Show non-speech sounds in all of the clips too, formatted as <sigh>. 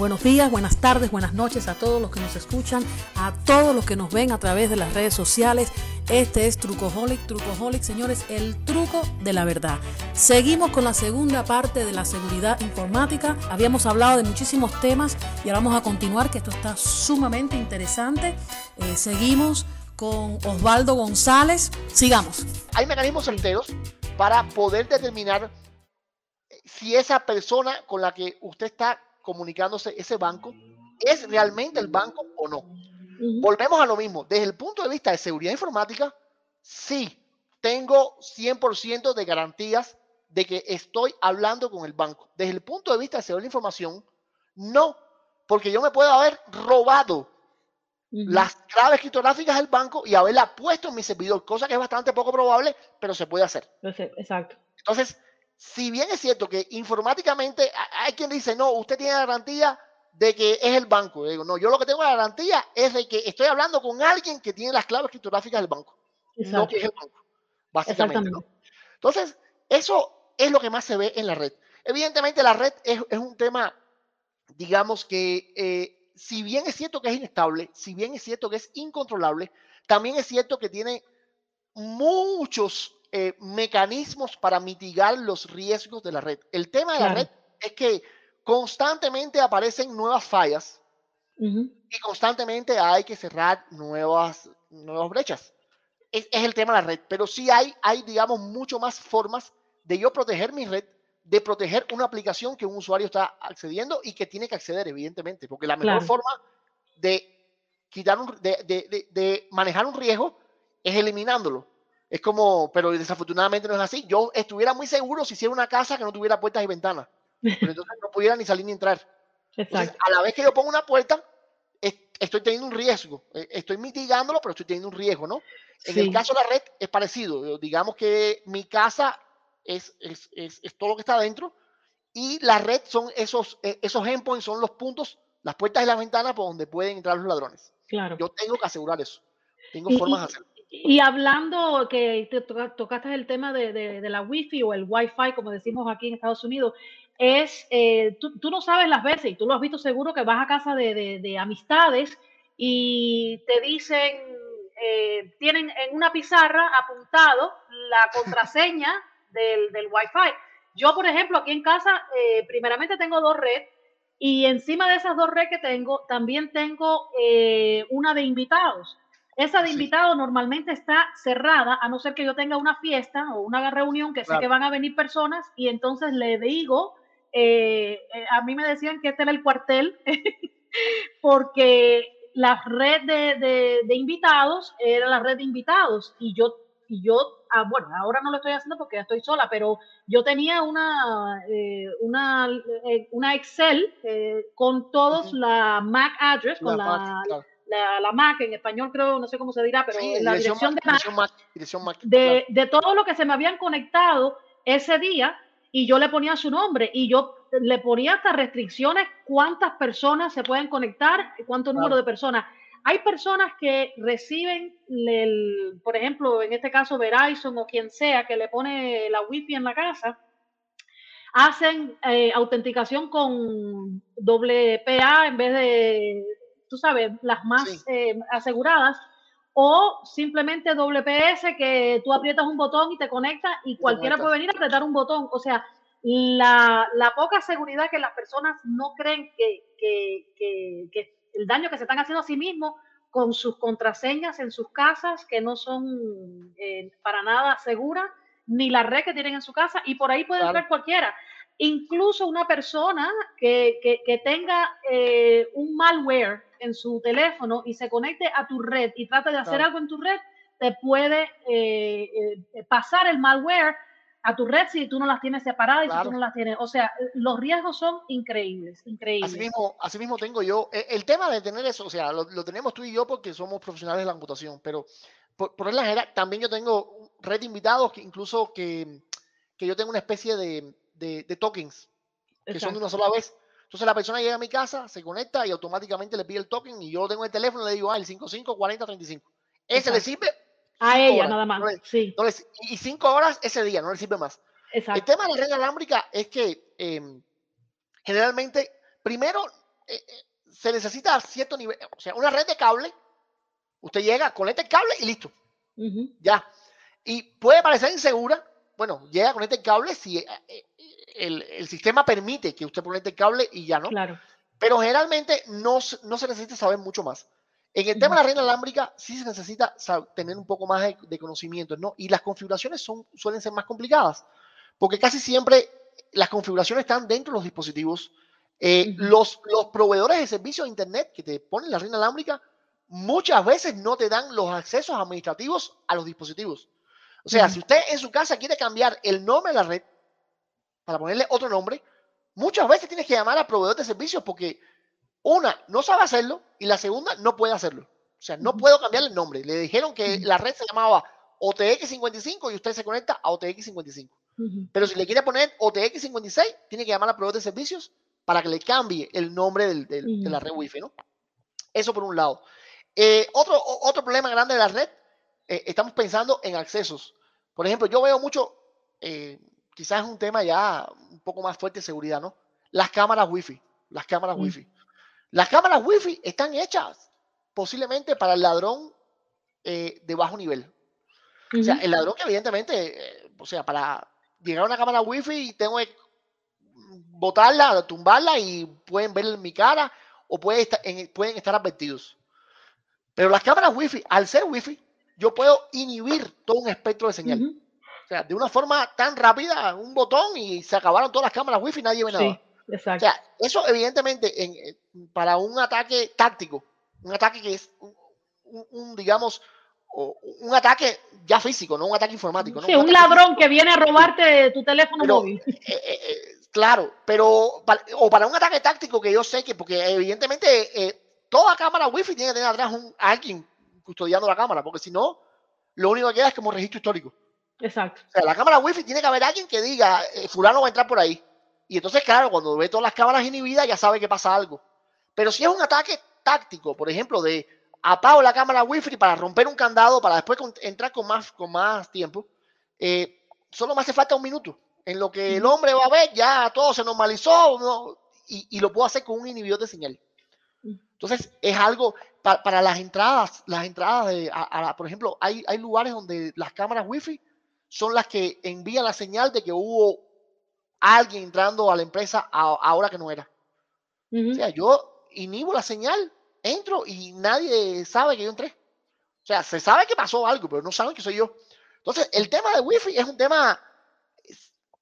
Buenos días, buenas tardes, buenas noches a todos los que nos escuchan, a todos los que nos ven a través de las redes sociales. Este es Trucoholic, Trucoholic, señores, el truco de la verdad. Seguimos con la segunda parte de la seguridad informática. Habíamos hablado de muchísimos temas y ahora vamos a continuar, que esto está sumamente interesante. Eh, seguimos con Osvaldo González. Sigamos. Hay mecanismos enteros para poder determinar si esa persona con la que usted está comunicándose ese banco es realmente el banco o no. Volvemos a lo mismo. Desde el punto de vista de seguridad informática, sí, tengo 100% de garantías de que estoy hablando con el banco. Desde el punto de vista de seguridad de información, no, porque yo me puedo haber robado las claves criptográficas del banco y haberla puesto en mi servidor, cosa que es bastante poco probable, pero se puede hacer. Exacto. Entonces, si bien es cierto que informáticamente hay quien dice, no, usted tiene garantía de que es el banco. Yo digo, no, yo lo que tengo garantía es de que estoy hablando con alguien que tiene las claves criptográficas del banco, no que es el banco, básicamente. Entonces, eso es lo que más se ve en la red. Evidentemente, la red es, un tema, digamos que, eh, si bien es cierto que es inestable, si bien es cierto que es incontrolable, también es cierto que tiene muchos eh, mecanismos para mitigar los riesgos de la red. El tema de la red es que constantemente aparecen nuevas fallas y constantemente hay que cerrar nuevas, nuevas brechas. Es, el tema de la red, pero sí hay, hay, digamos, mucho más formas de yo proteger mi red, de proteger una aplicación que un usuario está accediendo y que tiene que acceder, evidentemente, porque la mejor forma de quitar de, de manejar un riesgo es eliminándolo. Es como, pero desafortunadamente no es así. Yo estuviera muy seguro si hiciera una casa que no tuviera puertas y ventanas. Pero <laughs> entonces no pudiera ni salir ni entrar. a la vez que yo pongo una puerta, estoy teniendo un riesgo. E, estoy mitigándolo, pero estoy teniendo un riesgo, ¿no? En el caso de la red es parecido. Digamos que mi casa es, es, es, es, todo lo que está adentro y la red son esos, e, esos endpoints, son los puntos, las puertas y las ventanas por donde pueden entrar los ladrones. Claro. Yo tengo que asegurar eso. Tengo formas de hacerlo. Y hablando que te tocaste el tema de, de, la Wi-Fi o el Wi-Fi, como decimos aquí en Estados Unidos, es, eh, tú, tú, no sabes las veces, y tú lo has visto seguro, que vas a casa de, de amistades y te dicen, eh, tienen en una pizarra apuntado la contraseña <laughs> del, del Wi-Fi. Yo, por ejemplo, aquí en casa, eh, primeramente tengo dos redes y encima de esas dos redes que tengo, también tengo una de invitados. Esa de invitado normalmente está cerrada, a no ser que yo tenga una fiesta o una reunión que sé que van a venir personas y entonces le digo, eh, eh, a mí me decían que este era el cuartel, <laughs> porque la red de, invitados era la red de invitados y yo, y yo ah, bueno, ahora no lo estoy haciendo porque ya estoy sola, pero yo tenía una, eh, una, una Excel con todos la MAC address, con la, la, la, MAC, en español creo, no sé cómo se dirá, pero la dirección, de, MAC, de, de, todo lo que se me habían conectado ese día y yo le ponía su nombre y yo le ponía hasta restricciones cuántas personas se pueden conectar, cuánto número de personas. Hay personas que reciben, el, por ejemplo, en este caso Verizon o quien sea que le pone la wifi en la casa, hacen eh, autenticación con doble PA en vez de tú sabes, las más eh, aseguradas, o simplemente WPS que tú aprietas un botón y te conecta y cualquiera puede venir a apretar un botón. O sea, la, poca seguridad que las personas no creen que, el daño que se están haciendo a sí mismos con sus contraseñas en sus casas que no son eh, para nada seguras, ni la red que tienen en su casa, y por ahí puede entrar cualquiera. Incluso una persona que, tenga eh, un malware en su teléfono y se conecte a tu red y trate de hacer algo en tu red, te puede eh, eh, pasar el malware a tu red si tú no las tienes separadas y si tú no las tienes. O sea, los riesgos son increíbles, increíbles. Así mismo, tengo yo. E, el, tema de tener eso, o sea, lo, tenemos tú y yo porque somos profesionales de la computación, pero por, por la general, también yo tengo red de invitados que incluso que, que yo tengo una especie de, de, tokens, que son de una sola vez. Entonces la persona llega a mi casa, se conecta y automáticamente le pide el token y yo tengo el teléfono y le digo, ah, el 554035. Ese le sirve. A ella nada más. sí. y cinco horas ese día, no le sirve más. El tema de la red alámbrica es que em, generalmente, primero, eh, eh, se necesita cierto nivel, o sea, una red de cable, usted llega, conecta el cable y listo. Ya. Y puede parecer insegura, bueno, llega, conecta el cable si eh, el, el, sistema permite que usted conecte el cable y ya, ¿no? Claro. Pero generalmente no, no se necesita saber mucho más. En el tema de la red inalámbrica sí se necesita tener un poco más de, conocimiento, ¿no? Y las configuraciones son, suelen ser más complicadas, porque casi siempre las configuraciones están dentro de los dispositivos. Eh, los, los proveedores de servicios de Internet que te ponen la red inalámbrica muchas veces no te dan los accesos administrativos a los dispositivos. O sea, si usted en su casa quiere cambiar el nombre de la red para ponerle otro nombre, muchas veces tienes que llamar al proveedor de servicios porque una, no sabe hacerlo y la segunda, no puede hacerlo. O sea, no puedo cambiarle el nombre. Le dijeron que la red se llamaba OTX55 y usted se conecta a OTX55. Pero si le quiere poner OTX56, tiene que llamar al proveedor de servicios para que le cambie el nombre del, de la red Wi-Fi, ¿no? Eso por un lado. Eh, otro, otro problema grande de la red, eh, estamos pensando en accesos. Por ejemplo, yo veo mucho, eh, quizás es un tema ya un poco más fuerte de seguridad, ¿no? Las cámaras Wi-Fi. Las cámaras Wi-Fi. Las cámaras Wi-Fi están hechas posiblemente para el ladrón eh, de bajo nivel. O sea, el ladrón que evidentemente, eh, o sea, para llegar a una cámara Wi-Fi tengo que botarla, tumbarla y pueden ver mi cara o puede estar, pueden estar advertidos. Pero las cámaras Wi-Fi, al ser Wi-Fi, yo puedo inhibir todo un espectro de señal. Sea, de una forma tan rápida, un botón y se acabaron todas las cámaras Wi-Fi, nadie ve nada. Exacto. O sea, eso evidentemente en, eh, para un ataque táctico, un ataque que es un, digamos, un ataque ya físico, no un ataque informático. Sí, un, ladrón que viene a robarte tu teléfono móvil. Eh, eh, claro, pero o para un ataque táctico que yo sé que, porque evidentemente toda cámara wifi tiene que tener atrás un, alguien custodiando la cámara, porque si no, lo único que queda es como registro histórico. Exacto. O sea, la cámara wifi tiene que haber alguien que diga, fulano va a entrar por ahí. Y entonces, claro, cuando ve todas las cámaras inhibidas, ya sabe que pasa algo. Pero si es un ataque táctico, por ejemplo, de apago la cámara Wi-Fi para romper un candado, para después entrar con más, con más tiempo, eh, solo me hace falta un minuto. En lo que el hombre va a ver, ya todo se normalizó y, lo puedo hacer con un inhibidor de señal. Entonces, es algo para, las entradas, las entradas de, por ejemplo, hay, hay lugares donde las cámaras Wi-Fi son las que envían la señal de que hubo alguien entrando a la empresa ahora que no era. O sea, yo inhibo la señal, entro y nadie sabe que yo entré. O sea, se sabe que pasó algo, pero no saben que soy yo. Entonces, el tema de Wi-Fi es un tema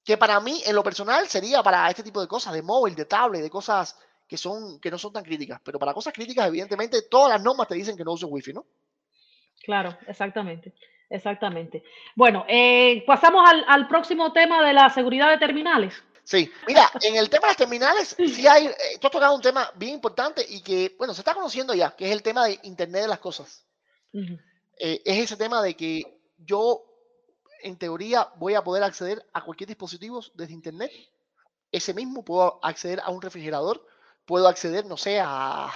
que para mí, en lo personal, sería para este tipo de cosas, de móvil, de tablet, de cosas que, son, que no son tan críticas. Pero para cosas críticas, evidentemente, todas las normas te dicen que no uso Wi-Fi, ¿no? Claro, exactamente. Exactamente. Bueno, eh, pasamos al, próximo tema de la seguridad de terminales. Sí, mira, <laughs> en el tema de las terminales, sí hay, eh, tú has tocado un tema bien importante y que, bueno, se está conociendo ya, que es el tema de Internet de las Cosas. Eh, es ese tema de que yo, en teoría, voy a poder acceder a cualquier dispositivo desde Internet. Ese mismo puedo acceder a un refrigerador, puedo acceder, no sé, a,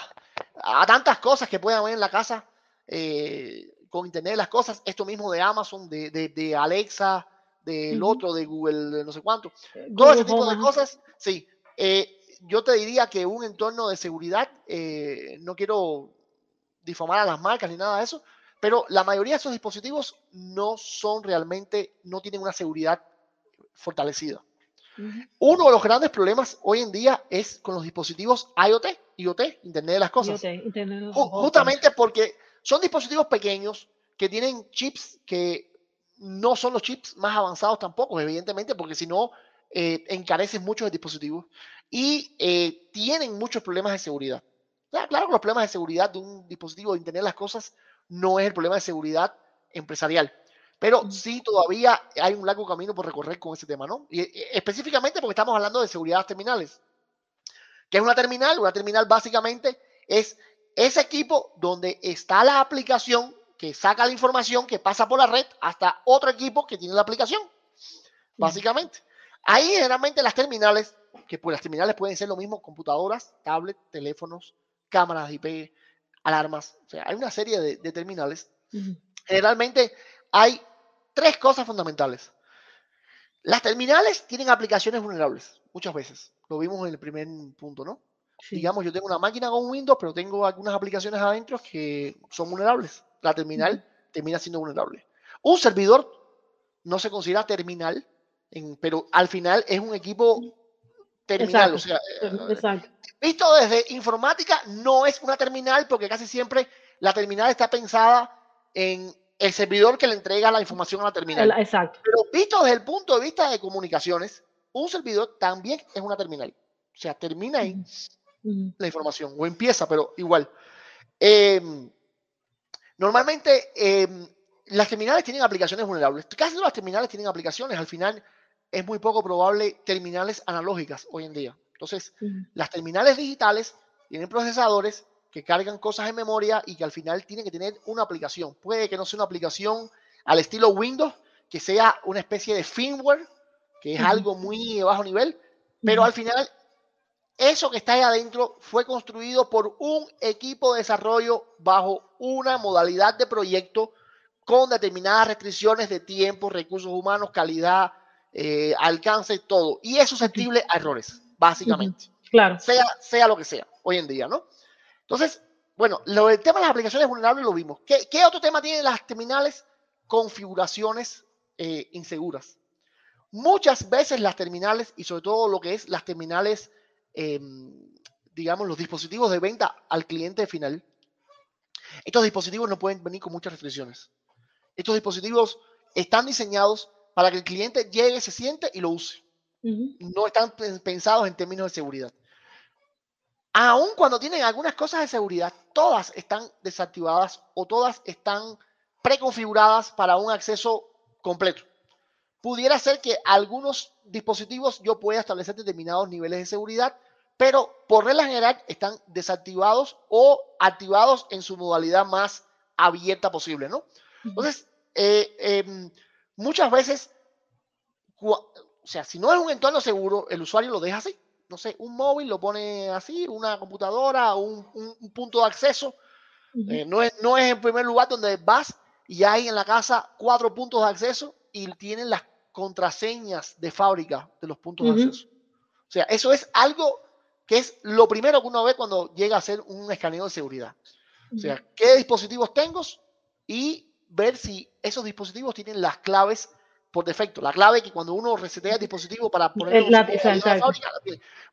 a tantas cosas que pueda haber en la casa. Eh, con Internet de las cosas, esto mismo de Amazon, de, de, Alexa, del otro, de Google, no sé cuánto. Eh, Todo ese tipo de cosas, sí. Eh, yo te diría que un entorno de seguridad, eh, no quiero difamar a las marcas ni nada de eso, pero la mayoría de esos dispositivos no son realmente, no tienen una seguridad fortalecida. Uno de los grandes problemas hoy en día es con los dispositivos IoT, IoT, Internet de las Cosas. Justamente porque son dispositivos pequeños que tienen chips que no son los chips más avanzados tampoco, evidentemente, porque si no, eh, encarecen mucho el dispositivo y eh, tienen muchos problemas de seguridad. Claro, que los problemas de seguridad de un dispositivo de Internet de las cosas no es el problema de seguridad empresarial, pero sí todavía hay un largo camino por recorrer con ese tema, ¿no? Y, eh, específicamente porque estamos hablando de seguridad terminales. ¿Qué es una terminal? Una terminal básicamente es ese equipo donde está la aplicación que saca la información que pasa por la red hasta otro equipo que tiene la aplicación, básicamente. Ahí generalmente las terminales, que pues las terminales pueden ser lo mismo, computadoras, tablets, teléfonos, cámaras IP, alarmas, o sea, hay una serie de, terminales. Generalmente hay tres cosas fundamentales. Las terminales tienen aplicaciones vulnerables, muchas veces. Lo vimos en el primer punto, ¿no? Digamos, yo tengo una máquina con Windows, pero tengo algunas aplicaciones adentro que son vulnerables. La terminal termina siendo vulnerable. Un servidor no se considera terminal, pero al final es un equipo terminal. O sea, eh, visto desde informática, no es una terminal porque casi siempre la terminal está pensada en el servidor que le entrega la información a la terminal. Exacto. Pero visto desde el punto de vista de comunicaciones, un servidor también es una terminal. O sea, termina ahí la información o empieza, pero igual. Em, normalmente em, las terminales tienen aplicaciones vulnerables. Casi todas las terminales tienen aplicaciones. Al final es muy poco probable terminales analógicas hoy en día. Entonces, las terminales digitales tienen procesadores que cargan cosas en memoria y que al final tienen que tener una aplicación. Puede que no sea una aplicación al estilo Windows, que sea una especie de firmware, que es algo muy de bajo nivel, pero al final eso que está ahí adentro fue construido por un equipo de desarrollo bajo una modalidad de proyecto con determinadas restricciones de tiempo, recursos humanos, calidad, eh, alcance, todo. Y es susceptible a errores, básicamente. Claro. Sea, sea lo que sea, hoy en día, ¿no? Entonces, bueno, lo, el tema de las aplicaciones vulnerables lo vimos. ¿Qué, qué otro tema tienen las terminales? Configuraciones eh, inseguras. Muchas veces las terminales, y sobre todo lo que es las terminales, em, digamos, los dispositivos de venta al cliente final, estos dispositivos no pueden venir con muchas restricciones. Estos dispositivos están diseñados para que el cliente llegue, se siente y lo use. No están pensados en términos de seguridad. Aun cuando tienen algunas cosas de seguridad, todas están desactivadas o todas están preconfiguradas para un acceso completo. Pudiera ser que algunos dispositivos yo pueda establecer determinados niveles de seguridad, pero por regla general están desactivados o activados en su modalidad más abierta posible, ¿no? Entonces, eh, em, muchas veces, o sea, si no es un entorno seguro, el usuario lo deja así. No sé, un móvil lo pone así, una computadora, un, un, punto de acceso. Eh, no, es, no es en primer lugar donde vas y hay en la casa cuatro puntos de acceso y tienen las contraseñas de fábrica de los puntos de acceso. O sea, eso es algo que es lo primero que uno ve cuando llega a hacer un escaneo de seguridad. O sea, ¿qué dispositivos tengo? Y ver si esos dispositivos tienen las claves por defecto. La clave que cuando uno resetea el dispositivo para poner la fábrica,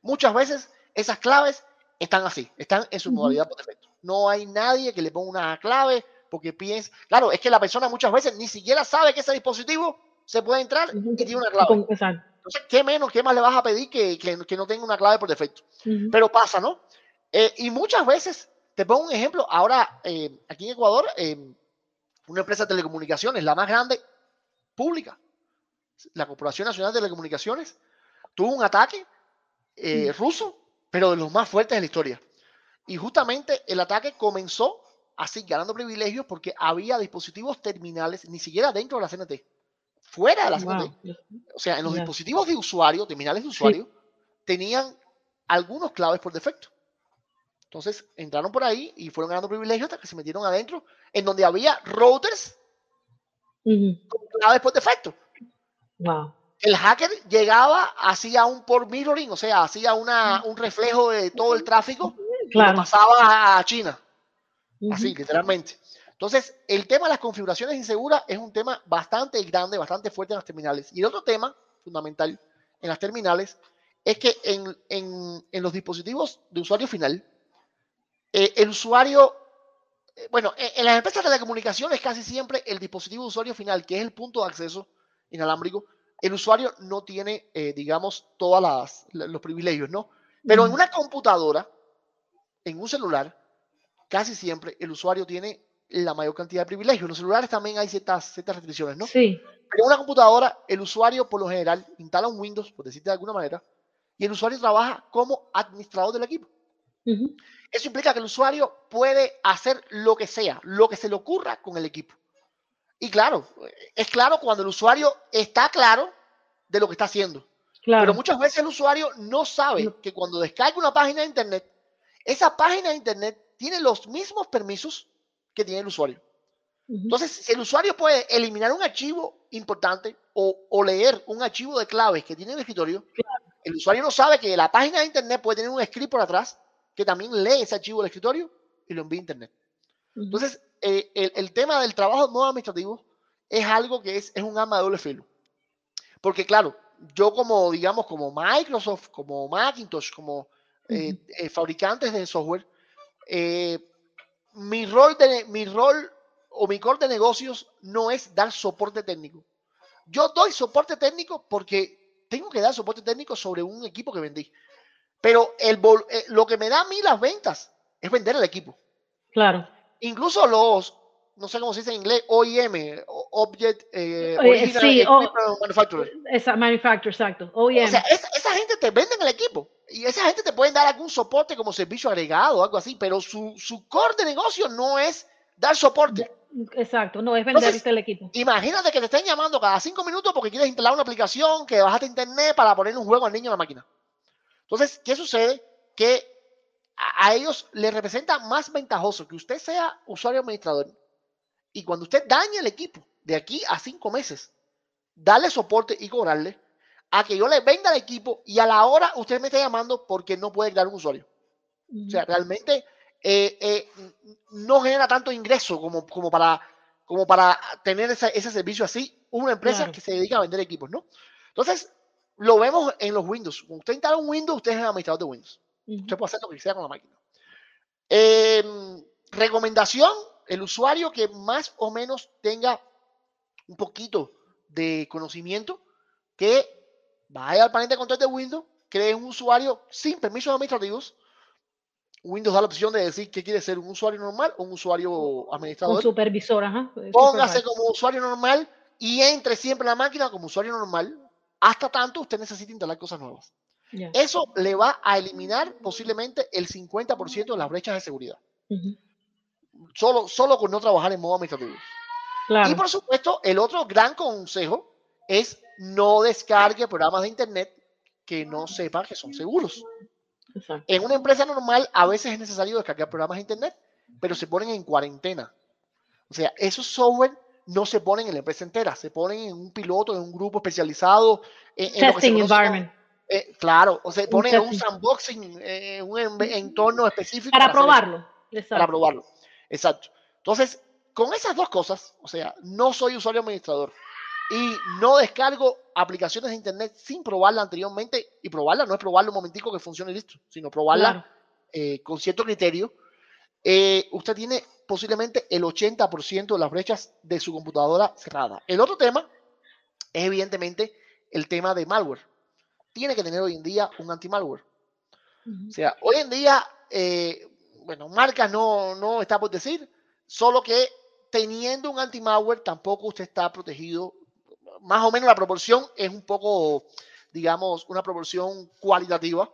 muchas veces esas claves están así, están en su modalidad por defecto. No hay nadie que le ponga una clave porque piensa, claro, es que la persona muchas veces ni siquiera sabe que ese dispositivo se puede entrar y tiene una clave. Entonces, ¿qué menos, qué más le vas a pedir que, que, no tenga una clave por defecto? Pero pasa, ¿no? Eh, y muchas veces, te pongo un ejemplo, ahora eh, aquí en Ecuador, eh, una empresa de telecomunicaciones, la más grande pública, la Corporación Nacional de Telecomunicaciones, tuvo un ataque ruso, pero de los más fuertes de la historia. Y justamente el ataque comenzó así, ganando privilegios, porque había dispositivos terminales, ni siquiera dentro de la CNT, fuera de la CNT. O sea, en los dispositivos de usuario, terminales de usuario, tenían algunos claves por defecto. Entonces entraron por ahí y fueron ganando privilegios hasta que se metieron adentro, en donde había routers con claves por defecto. El hacker llegaba, hacía un por mirroring, o sea, hacía una, un reflejo de todo el tráfico y lo pasaba a China. Así, literalmente. Entonces, el tema de las configuraciones inseguras es un tema bastante grande, bastante fuerte en las terminales. Y el otro tema fundamental en las terminales es que en, en, en los dispositivos de usuario final, eh, el usuario, eh, bueno, en, las empresas de telecomunicaciones casi siempre el dispositivo de usuario final, que es el punto de acceso inalámbrico, el usuario no tiene, eh, digamos, todos los privilegios, ¿no? Pero en una computadora, en un celular, casi siempre el usuario tiene la mayor cantidad de privilegios. En los celulares también hay ciertas, ciertas restricciones, ¿no? Sí. Pero en una computadora, el usuario por lo general instala un Windows, por decirte de alguna manera, y el usuario trabaja como administrador del equipo. Eso implica que el usuario puede hacer lo que sea, lo que se le ocurra con el equipo. Y claro, es claro cuando el usuario está claro de lo que está haciendo. Pero muchas veces el usuario no sabe que cuando descarga una página de Internet, esa página de Internet tiene los mismos permisos que tiene el usuario. Entonces, si el usuario puede eliminar un archivo importante o, leer un archivo de claves que tiene en el escritorio, el usuario no sabe que la página de Internet puede tener un script por atrás que también lee ese archivo del escritorio y lo envía a Internet. Entonces, eh, el, tema del trabajo modo administrativo es algo que es, es un arma de doble filo. Porque claro, yo como, digamos, como Microsoft, como Macintosh, como eh, eh, fabricantes de software, mi, rol de, mi rol o mi core de negocios no es dar soporte técnico. Yo doy soporte técnico porque tengo que dar soporte técnico sobre un equipo que vendí. Pero el, lo que me da a mí las ventas es vender el equipo. Claro. Incluso los, no sé cómo se dice en inglés, OEM, Object eh, Original sí, Manufacturer. Esa, manufacturer, exacto. OEM. O sea, esa, gente te vende el equipo y esa gente te puede dar algún soporte como servicio agregado o algo así, pero su, su core de negocio no es dar soporte. Exacto, no es vender el equipo. Imagínate que te estén llamando cada cinco minutos porque quieres instalar una aplicación que bajaste internet para poner un juego al niño en la máquina. Entonces, ¿qué sucede? Que a, ellos les representa más ventajoso que usted sea usuario administrador y cuando usted dañe el equipo de aquí a cinco meses, darle soporte y cobrarle a que yo le venda el equipo y a la hora usted me está llamando porque no puede crear un usuario. O sea, realmente eh, eh, no genera tanto ingreso como, como, para, como para tener ese, servicio así una empresa que se dedica a vender equipos, ¿no? Entonces, lo vemos en los Windows. Cuando usted instala un Windows, usted es el administrador de Windows. Usted puede hacer lo que sea con la máquina. Em, recomendación, el usuario que más o menos tenga un poquito de conocimiento, que vaya al panel de control de Windows, cree un usuario sin permisos administrativos. Windows da la opción de decir que quiere ser un usuario normal o un usuario administrador. Un supervisor, ajá. Póngase como usuario normal y entre siempre en la máquina como usuario normal. Hasta tanto usted necesita instalar cosas nuevas. Eso le va a eliminar posiblemente el 50% de las brechas de seguridad. Solo, solo con no trabajar en modo administrativo. Y por supuesto, el otro gran consejo es no descargue programas de Internet que no sepa que son seguros. En una empresa normal a veces es necesario descargar programas de Internet, pero se ponen en cuarentena. O sea, esos software no se ponen en la empresa entera, se ponen en un piloto, en un grupo especializado. En, Testing environment. Eh, claro, o sea, pone un sandboxing, eh, un entorno específico. Para, probarlo. Para probarlo. Exacto. Entonces, con esas dos cosas, o sea, no soy usuario administrador y no descargo aplicaciones de internet sin probarla anteriormente y probarla no es probarla un momentico que funcione y listo, sino probarla eh, con cierto criterio. usted tiene posiblemente el 80% de las brechas de su computadora cerrada. El otro tema es evidentemente el tema de malware tiene que tener hoy en día un anti-malware. O sea, hoy en día, eh, bueno, marcas no, no está por decir, solo que teniendo un anti-malware tampoco usted está protegido. Más o menos la proporción es un poco, digamos, una proporción cualitativa.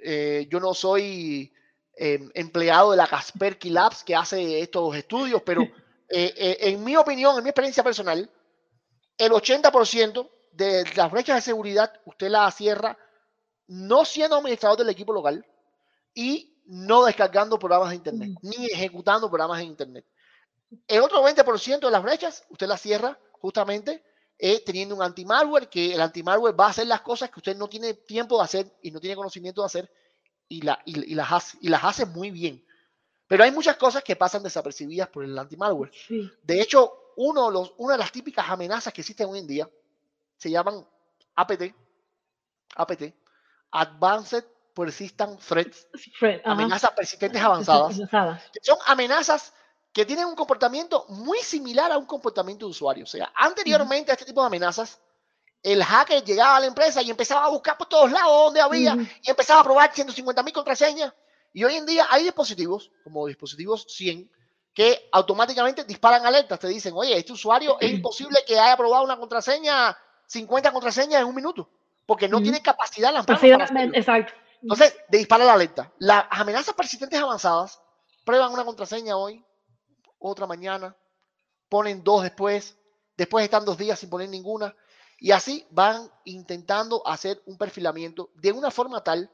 Eh, yo no soy em, empleado de la Kaspersky Labs que hace estos estudios, pero <laughs> eh, en mi opinión, en mi experiencia personal, el 80% de las brechas de seguridad, usted las cierra no siendo administrador del equipo local y no descargando programas de Internet, mm. ni ejecutando programas de Internet. El otro 20% de las brechas, usted las cierra justamente eh, teniendo un anti-malware, que el anti-malware va a hacer las cosas que usted no tiene tiempo de hacer y no tiene conocimiento de hacer y, la, y, las, hace, y las hace muy bien. Pero hay muchas cosas que pasan desapercibidas por el anti-malware. De hecho, uno los, una de las típicas amenazas que existen hoy en día se llaman APT, APT, Advanced Persistent Threats, amenazas persistentes avanzadas, son amenazas que tienen un comportamiento muy similar a un comportamiento de usuario. O sea, anteriormente a este tipo de amenazas, el hacker llegaba a la empresa y empezaba a buscar por todos lados donde había y empezaba a probar 150 mil contraseñas. Y hoy en día hay dispositivos, como dispositivos 100, que automáticamente disparan alertas. Te dicen, oye, este usuario es imposible que haya probado una contraseña 50 contraseñas en un minuto, porque no tiene capacidad las Exacto. Entonces, de disparar la alerta. Las amenazas persistentes avanzadas prueban una contraseña hoy, otra mañana, ponen dos después, después están dos días sin poner ninguna, y así van intentando hacer un perfilamiento de una forma tal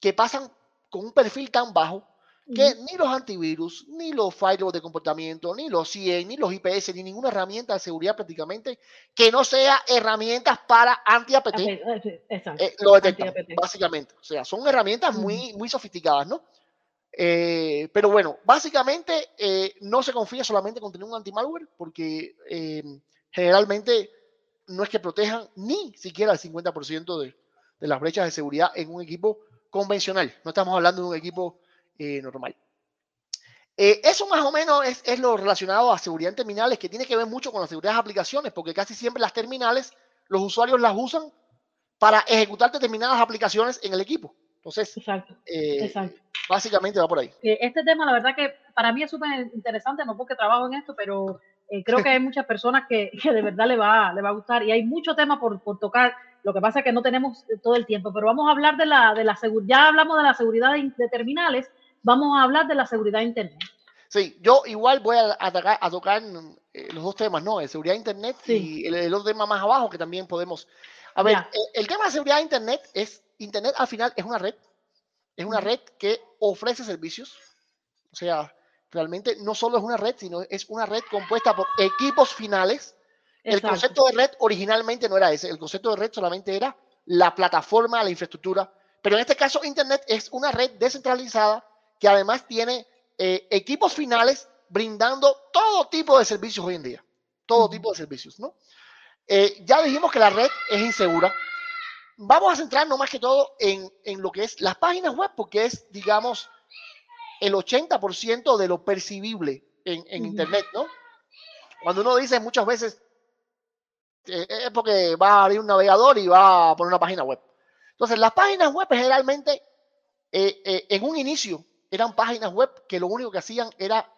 que pasan con un perfil tan bajo que ni los antivirus, ni los firewalls de comportamiento, ni los CIE, ni los IPS, ni ninguna herramienta de seguridad prácticamente que no sea herramientas para anti-APT, eh, lo detectan, básicamente. O sea, son herramientas muy, muy sofisticadas, ¿no? Eh, pero bueno, básicamente eh, no se confía solamente con tener un anti-malware, porque generalmente no es que protejan ni siquiera el 50% de, de las brechas de seguridad en un equipo convencional. No estamos hablando de un equipo eh, normal. Eh, eso más o menos es, lo relacionado a seguridad en terminales, que tiene que ver mucho con la seguridad de aplicaciones, porque casi siempre las terminales, los usuarios las usan para ejecutar determinadas aplicaciones en el equipo. Entonces, eh, básicamente va por ahí. Este tema, la verdad que para mí es súper interesante, no porque trabajo en esto, pero creo que hay muchas personas que, de verdad le va, le va a gustar y hay mucho tema por, por tocar lo que pasa es que no tenemos todo el tiempo, pero vamos a hablar de la, de la seguridad. Ya hablamos de la seguridad de, terminales, vamos a hablar de la seguridad de Internet. Sí, yo igual voy a, a tocar eh, los dos temas, ¿no? El seguridad de Internet y el, otro tema más abajo que también podemos. A ver, el, el, tema de seguridad de Internet es, Internet al final es una red, es una red que ofrece servicios, o sea, realmente no solo es una red, sino es una red compuesta por equipos finales. El concepto de red originalmente no era ese, el concepto de red solamente era la plataforma, la infraestructura, pero en este caso Internet es una red descentralizada que además tiene eh, equipos finales brindando todo tipo de servicios hoy en día, todo tipo de servicios, ¿no? Eh, ya dijimos que la red es insegura. Vamos a centrarnos más que todo en, lo que es las páginas web, porque es, digamos, el 80% de lo percibible en, Internet, ¿no? Cuando uno dice muchas veces, eh, es porque va a abrir un navegador y va a poner una página web. Entonces, las páginas web generalmente, eh, en un inicio, eran páginas web que lo único que hacían era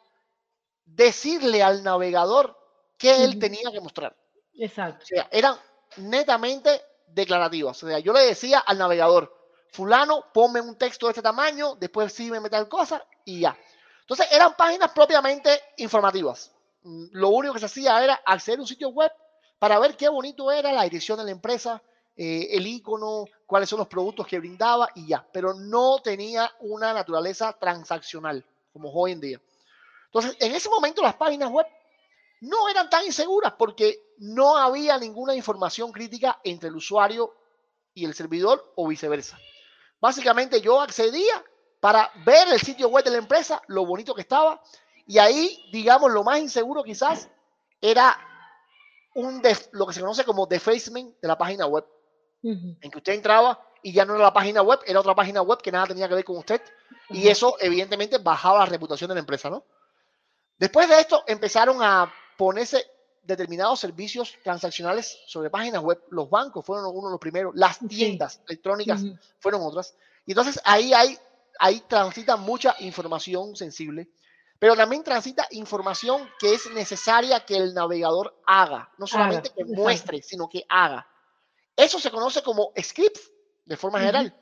decirle al navegador qué él tenía que mostrar. Exacto. O sea, eran netamente declarativas. O sea, yo le decía al navegador, fulano, ponme un texto de este tamaño, después sí me tal cosa y ya. Entonces, eran páginas propiamente informativas. Mm, lo único que se hacía era acceder a un sitio web para ver qué bonito era la dirección de la empresa, eh, el icono, cuáles son los productos que brindaba y ya, pero no tenía una naturaleza transaccional como hoy en día. Entonces, en ese momento las páginas web no eran tan inseguras porque no había ninguna información crítica entre el usuario y el servidor o viceversa. Básicamente yo accedía para ver el sitio web de la empresa, lo bonito que estaba, y ahí, digamos, lo más inseguro quizás era lo que se conoce como defacement de la página web, en que usted entraba y ya no era la página web, era otra página web que nada tenía que ver con usted, y eso evidentemente bajaba la reputación de la empresa, ¿no? Después de esto empezaron a ponerse determinados servicios transaccionales sobre páginas web. Los bancos fueron uno de los primeros, las tiendas electrónicas fueron otras. Y entonces ahí hay, ahí transita mucha información sensible pero también transita información que es necesaria que el navegador haga, no solamente que muestre, sino que haga. Eso se conoce como scripts de forma general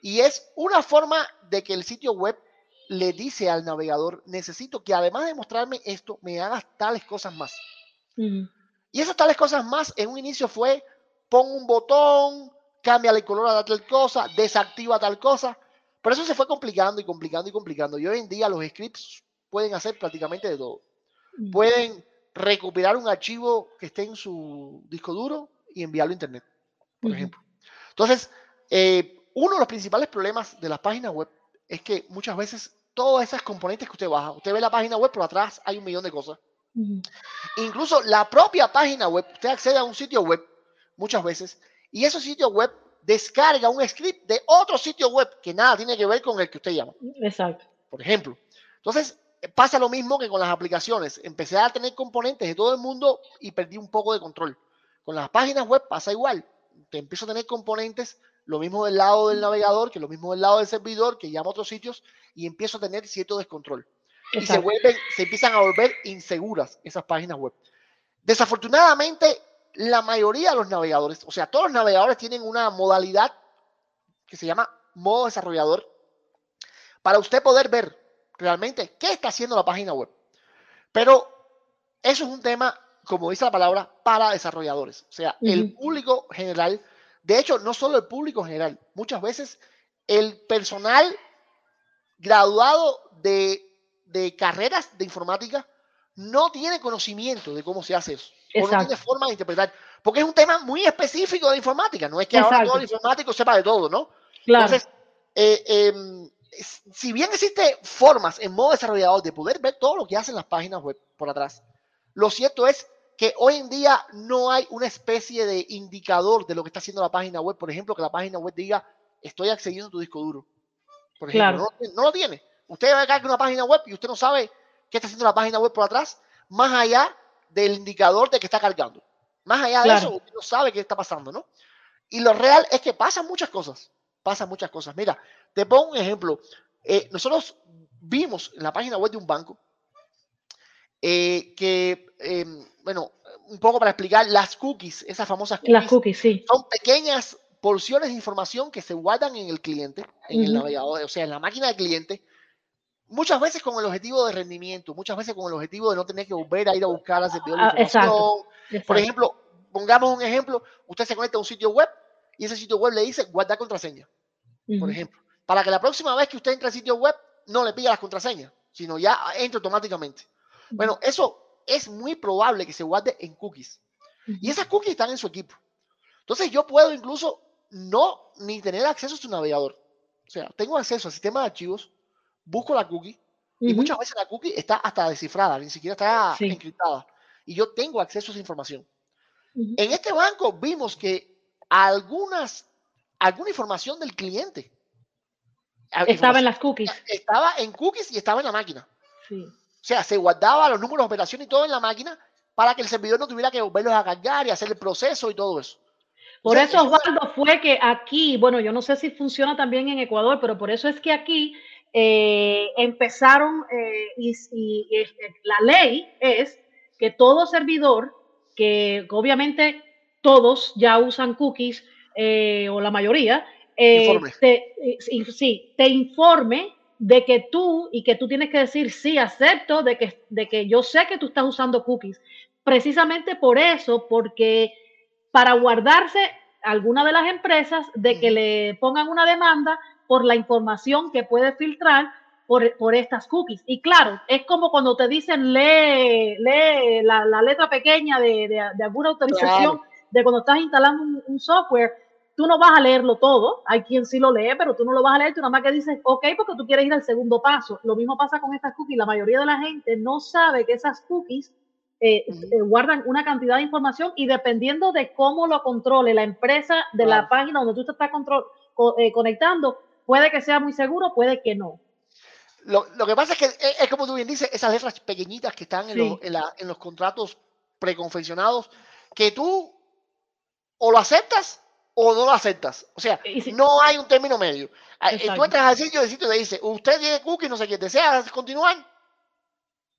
y es una forma de que el sitio web le dice al navegador, necesito que además de mostrarme esto, me hagas tales cosas más. Y esas tales cosas más en un inicio fue, pon un botón, cambia el color a tal cosa, desactiva tal cosa. Pero eso se fue complicando y complicando y complicando. Y hoy en día los scripts pueden hacer prácticamente de todo. Pueden recuperar un archivo que esté en su disco duro y enviarlo a Internet, por ejemplo. Entonces, eh, uno de los principales problemas de las páginas web es que muchas veces todas esas componentes que usted baja, usted ve la página web, pero atrás hay un millón de cosas. Incluso la propia página web, usted accede a un sitio web muchas veces y ese sitio web descarga un script de otro sitio web que nada tiene que ver con el que usted llama. Exacto. Por ejemplo. Entonces, pasa lo mismo que con las aplicaciones. Empecé a tener componentes de todo el mundo y perdí un poco de control. Con las páginas web pasa igual. Te empiezo a tener componentes, lo mismo del lado del navegador, que lo mismo del lado del servidor, que llama a otros sitios, y empiezo a tener cierto descontrol. Y se vuelven, se empiezan a volver inseguras esas páginas web. Desafortunadamente, la mayoría de los navegadores, o sea, todos los navegadores tienen una modalidad que se llama modo desarrollador para usted poder ver realmente qué está haciendo la página web. Pero eso es un tema, como dice la palabra, para desarrolladores. O sea, el público general, de hecho, no solo el público general, muchas veces el personal graduado de, de carreras de informática no tiene conocimiento de cómo se hace eso. O no tiene forma de interpretar. Porque es un tema muy específico de informática. No es que ahora todo el informático sepa de todo, ¿no? Claro. Entonces, eh, em, si bien existe formas en modo desarrollador de poder ver todo lo que hacen las páginas web por atrás, lo cierto es que hoy en día no hay una especie de indicador de lo que está haciendo la página web. Por ejemplo, que la página web diga, estoy accediendo a tu disco duro. Por ejemplo, no, lo tiene. Usted ve acá que una página web y usted no sabe qué está haciendo la página web por atrás, más allá del indicador de que está cargando. Más allá de eso, usted no sabe qué está pasando, ¿no? Y lo real es que pasan muchas cosas. Pasan muchas cosas. Mira, te pongo un ejemplo. Eh, nosotros vimos en la página web de un banco eh, que, un poco para explicar, las cookies, esas famosas cookies, las cookies sí. son pequeñas porciones de información que se guardan en el cliente, en el navegador, o sea, en la máquina del cliente, muchas veces con el objetivo de rendimiento, muchas veces con el objetivo de no tener que volver a ir a buscar la ah, información. Por ejemplo, pongamos un ejemplo, usted se conecta a un sitio web y ese sitio web le dice guardar contraseña, por ejemplo, para que la próxima vez que usted entre al sitio web no le pida las contraseñas, sino ya entre automáticamente. Bueno, eso es muy probable que se guarde en cookies. Y esas cookies están en su equipo. Entonces yo puedo incluso no ni tener acceso a su navegador. O sea, tengo acceso al sistema de archivos, busco la cookie y muchas veces la cookie está hasta descifrada, ni siquiera está encriptada. Y yo tengo acceso a esa información. En este banco vimos que algunas, alguna información del cliente estaba en las cookies. Estaba en cookies y estaba en la máquina. Sí. O sea, se guardaba los números de operación y todo en la máquina para que el servidor no tuviera que volverlos a cargar y hacer el proceso y todo eso. Por eso, Osvaldo, fue que aquí, bueno, yo no sé si funciona también en Ecuador, pero por eso es que aquí eh, empezaron eh, y, la ley es que todo servidor, que obviamente todos ya usan cookies eh, o la mayoría, te, sí, te informe de que tú y que tú tienes que decir sí, acepto de que, de que yo sé que tú estás usando cookies. Precisamente por eso, porque para guardarse alguna de las empresas de que le pongan una demanda por la información que puede filtrar por, por, estas cookies. Y claro, es como cuando te dicen lee, lee la, letra pequeña de, de, alguna autorización de cuando estás instalando un software tú no vas a leerlo todo, hay quien sí lo lee, pero tú no lo vas a leer, tú nada más que dices, ok, porque tú quieres ir al segundo paso. Lo mismo pasa con estas cookies, la mayoría de la gente no sabe que esas cookies eh, eh, guardan una cantidad de información y dependiendo de cómo lo controle la empresa de la página donde tú te estás control, eh, conectando, puede que sea muy seguro, puede que no. Lo, que pasa es que es, como tú bien dices, esas letras pequeñitas que están en, en los contratos preconfeccionados, que tú o lo aceptas o no lo aceptas. O sea, no hay un término medio. Eh, tú entras al sitio y el sitio te dice, usted tiene cookies, no sé qué, ¿desea continuar?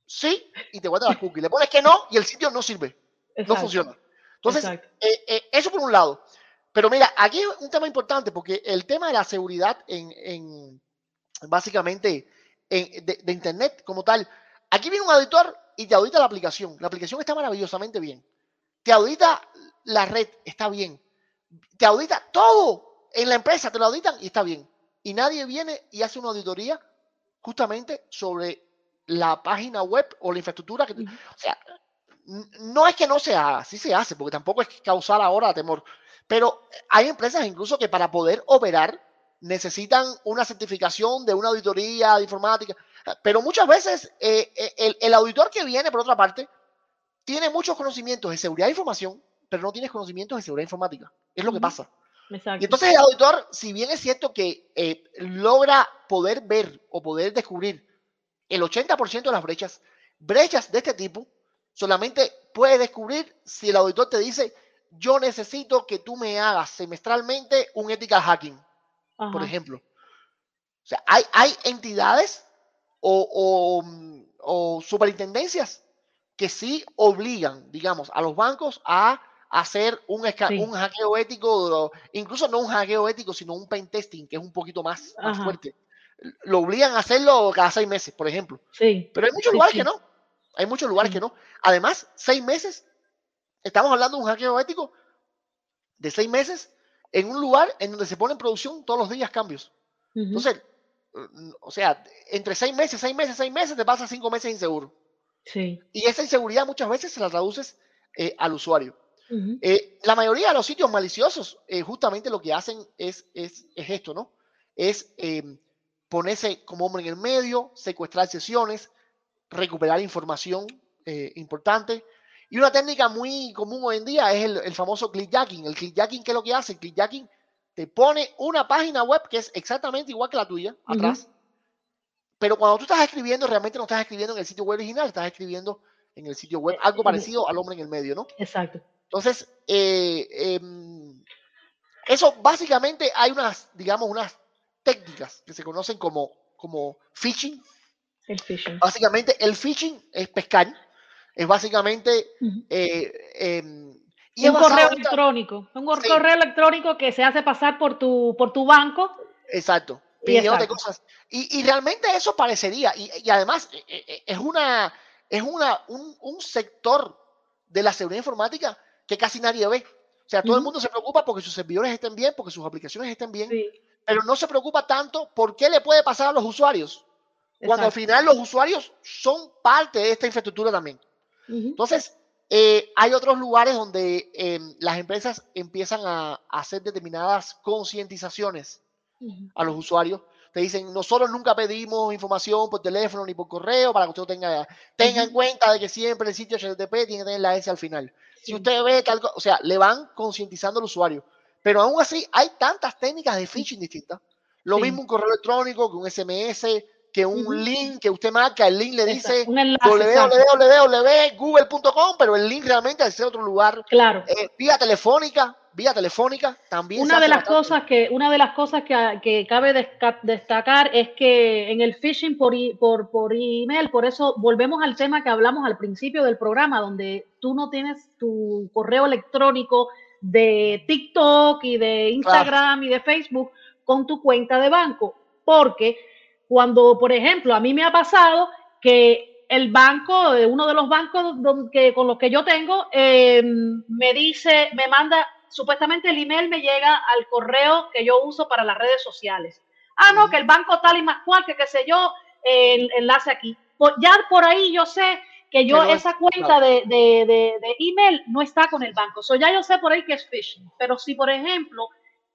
Sí, y te guarda las <laughs> cookies. Le pones que no y el sitio no sirve. No funciona. Entonces, eh, eh, eso por un lado. Pero mira, aquí hay un tema importante porque el tema de la seguridad en, básicamente de, de, Internet como tal, aquí viene un auditor y te audita la aplicación. La aplicación está maravillosamente bien. Te audita la red, está bien te audita todo en la empresa, te lo auditan y está bien. Y nadie viene y hace una auditoría justamente sobre la página web o la infraestructura. Que, o sea, no es que no se haga, sí se hace, porque tampoco es causar ahora temor. Pero hay empresas incluso que para poder operar necesitan una certificación de una auditoría de informática. Pero muchas veces eh, eh, el, el, auditor que viene, por otra parte, tiene muchos conocimientos de seguridad de información, pero no tienes conocimientos de seguridad informática. Es lo que pasa. Y entonces el auditor, si bien es cierto que eh, logra poder ver o poder descubrir el 80% de las brechas, brechas de este tipo, solamente puede descubrir si el auditor te dice, yo necesito que tú me hagas semestralmente un ethical hacking, por ejemplo. O sea, hay, hay entidades o, o superintendencias que sí obligan, digamos, a los bancos a hacer un, un hackeo ético, incluso no un hackeo ético, sino un pen testing, que es un poquito más, fuerte. Lo obligan a hacerlo cada seis meses, por ejemplo. Sí. Pero hay muchos lugares que no. Hay muchos lugares que no. Además, seis meses, estamos hablando de un hackeo ético de seis meses en un lugar en donde se pone en producción todos los días cambios. Entonces, o sea, entre seis meses, seis meses, seis meses, te pasa cinco meses inseguro. Sí. Y esa inseguridad muchas veces se la traduces eh, al usuario. Eh, la mayoría de los sitios maliciosos eh, justamente lo que hacen es, es, es esto, ¿no? Es ponerse como hombre en el medio, secuestrar sesiones, recuperar información importante. Y una técnica muy común hoy en día es el, el famoso clickjacking. El clickjacking, ¿qué es lo que hace? El clickjacking te pone una página web que es exactamente igual que la tuya, atrás. Pero cuando tú estás escribiendo, realmente no estás escribiendo en el sitio web original, estás escribiendo en el sitio web algo parecido al hombre en el medio, ¿no? Exacto. Entonces, eh, em, eso básicamente hay unas, digamos, unas técnicas que se conocen como, como phishing. El phishing. Básicamente, el phishing es pescar. Es básicamente un correo electrónico, un correo electrónico que se hace pasar por tu, por tu banco. Exacto, pidiendo cosas. Y, realmente eso parecería, y, además eh, es, una, es una, un, sector de la seguridad informática que casi nadie ve. O sea, todo el mundo se preocupa porque sus servidores estén bien, porque sus aplicaciones estén bien, pero no se preocupa tanto por qué le puede pasar a los usuarios, cuando al final los usuarios son parte de esta infraestructura también. Entonces, eh, hay otros lugares donde em, las empresas empiezan a, hacer determinadas concientizaciones a los usuarios. Te dicen, nosotros nunca pedimos información por teléfono ni por correo para que usted tenga, tenga en cuenta de que siempre el sitio HTTP tiene que tener la S al final. Si usted ve tal o sea, le van concientizando al usuario. Pero aún así, hay tantas técnicas de phishing distintas. Lo mismo un correo electrónico que un SMS, que un link que usted marca, el link le dice www.google.com, pero el link realmente es otro lugar. Claro. Eh, vía telefónica, vía telefónica también. Una de las cosas que una de las cosas que, que, cabe destacar es que en el phishing por, por, por email, por eso volvemos al tema que hablamos al principio del programa, donde tú no tienes tu correo electrónico de TikTok y de Instagram y de Facebook con tu cuenta de banco, porque cuando, por ejemplo, a mí me ha pasado que el banco, uno de los bancos que, con los que yo tengo, eh, me dice, me manda, supuestamente el email me llega al correo que yo uso para las redes sociales. Ah, no, que el banco tal y más cual, que qué sé yo, el enlace aquí. ya por ahí yo sé que yo esa cuenta de, de, email no está con el banco. So, ya yo sé por ahí que es phishing. Pero si, por ejemplo,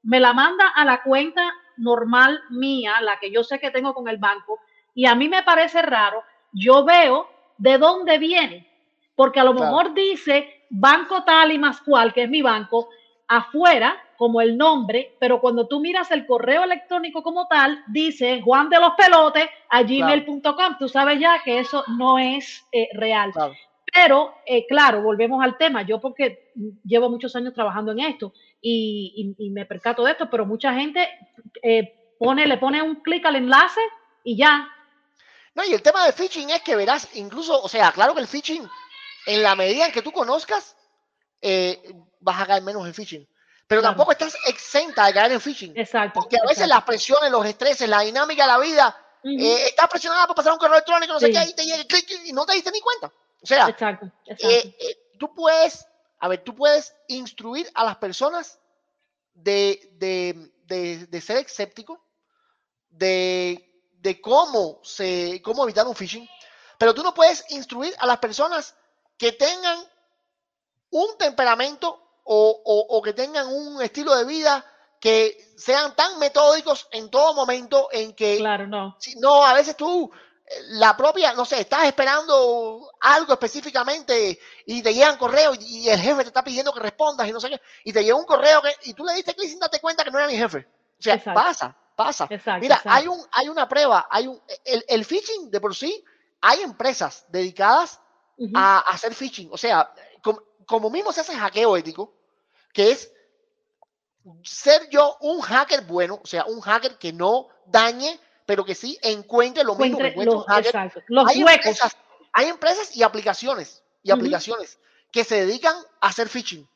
me la manda a la cuenta normal mía, la que yo sé que tengo con el banco, y a mí me parece raro, yo veo de dónde viene, porque a lo mejor dice banco tal y más cual, que es mi banco, afuera como el nombre, pero cuando tú miras el correo electrónico como tal, dice Juan de los Pelotes a gmail.com. Tú sabes ya que eso no es eh, real. Pero, eh, claro, volvemos al tema. Yo porque llevo muchos años trabajando en esto y, me percato de esto, pero mucha gente eh, pone, le pone un clic al enlace y ya. No, y el tema del phishing es que verás, incluso, o sea, claro que el phishing, en la medida en que tú conozcas, eh, vas a caer menos en phishing. Pero tampoco estás exenta de caer en phishing. Exacto. Porque a veces las presiones, los estreses, la dinámica de la vida, estás presionada por pasar un correo electrónico, no sé qué, y te y no te diste ni cuenta. O sea, eh, eh, tú puedes, a ver, tú puedes instruir a las personas de, de, ser escéptico, de, de, cómo, se, cómo evitar un phishing, pero tú no puedes instruir a las personas que tengan un temperamento o, o, que tengan un estilo de vida que sean tan metódicos en todo momento en que claro, no. Si, no, a veces tú la propia, no sé, estás esperando algo específicamente y te llegan correo y, el jefe te está pidiendo que respondas y no sé qué, y te llega un correo que, y tú le diste clic sin darte cuenta que no era mi jefe. O sea, pasa, pasa. Mira, hay un, hay una prueba, hay un, el, el, phishing de por sí, hay empresas dedicadas a, hacer phishing. O sea, como mismo se hace hackeo ético, que es ser yo un hacker bueno, o sea, un hacker que no dañe pero que sí encuentre lo mismo que los, los hay Empresas, hay empresas y aplicaciones y aplicaciones que se dedican a hacer phishing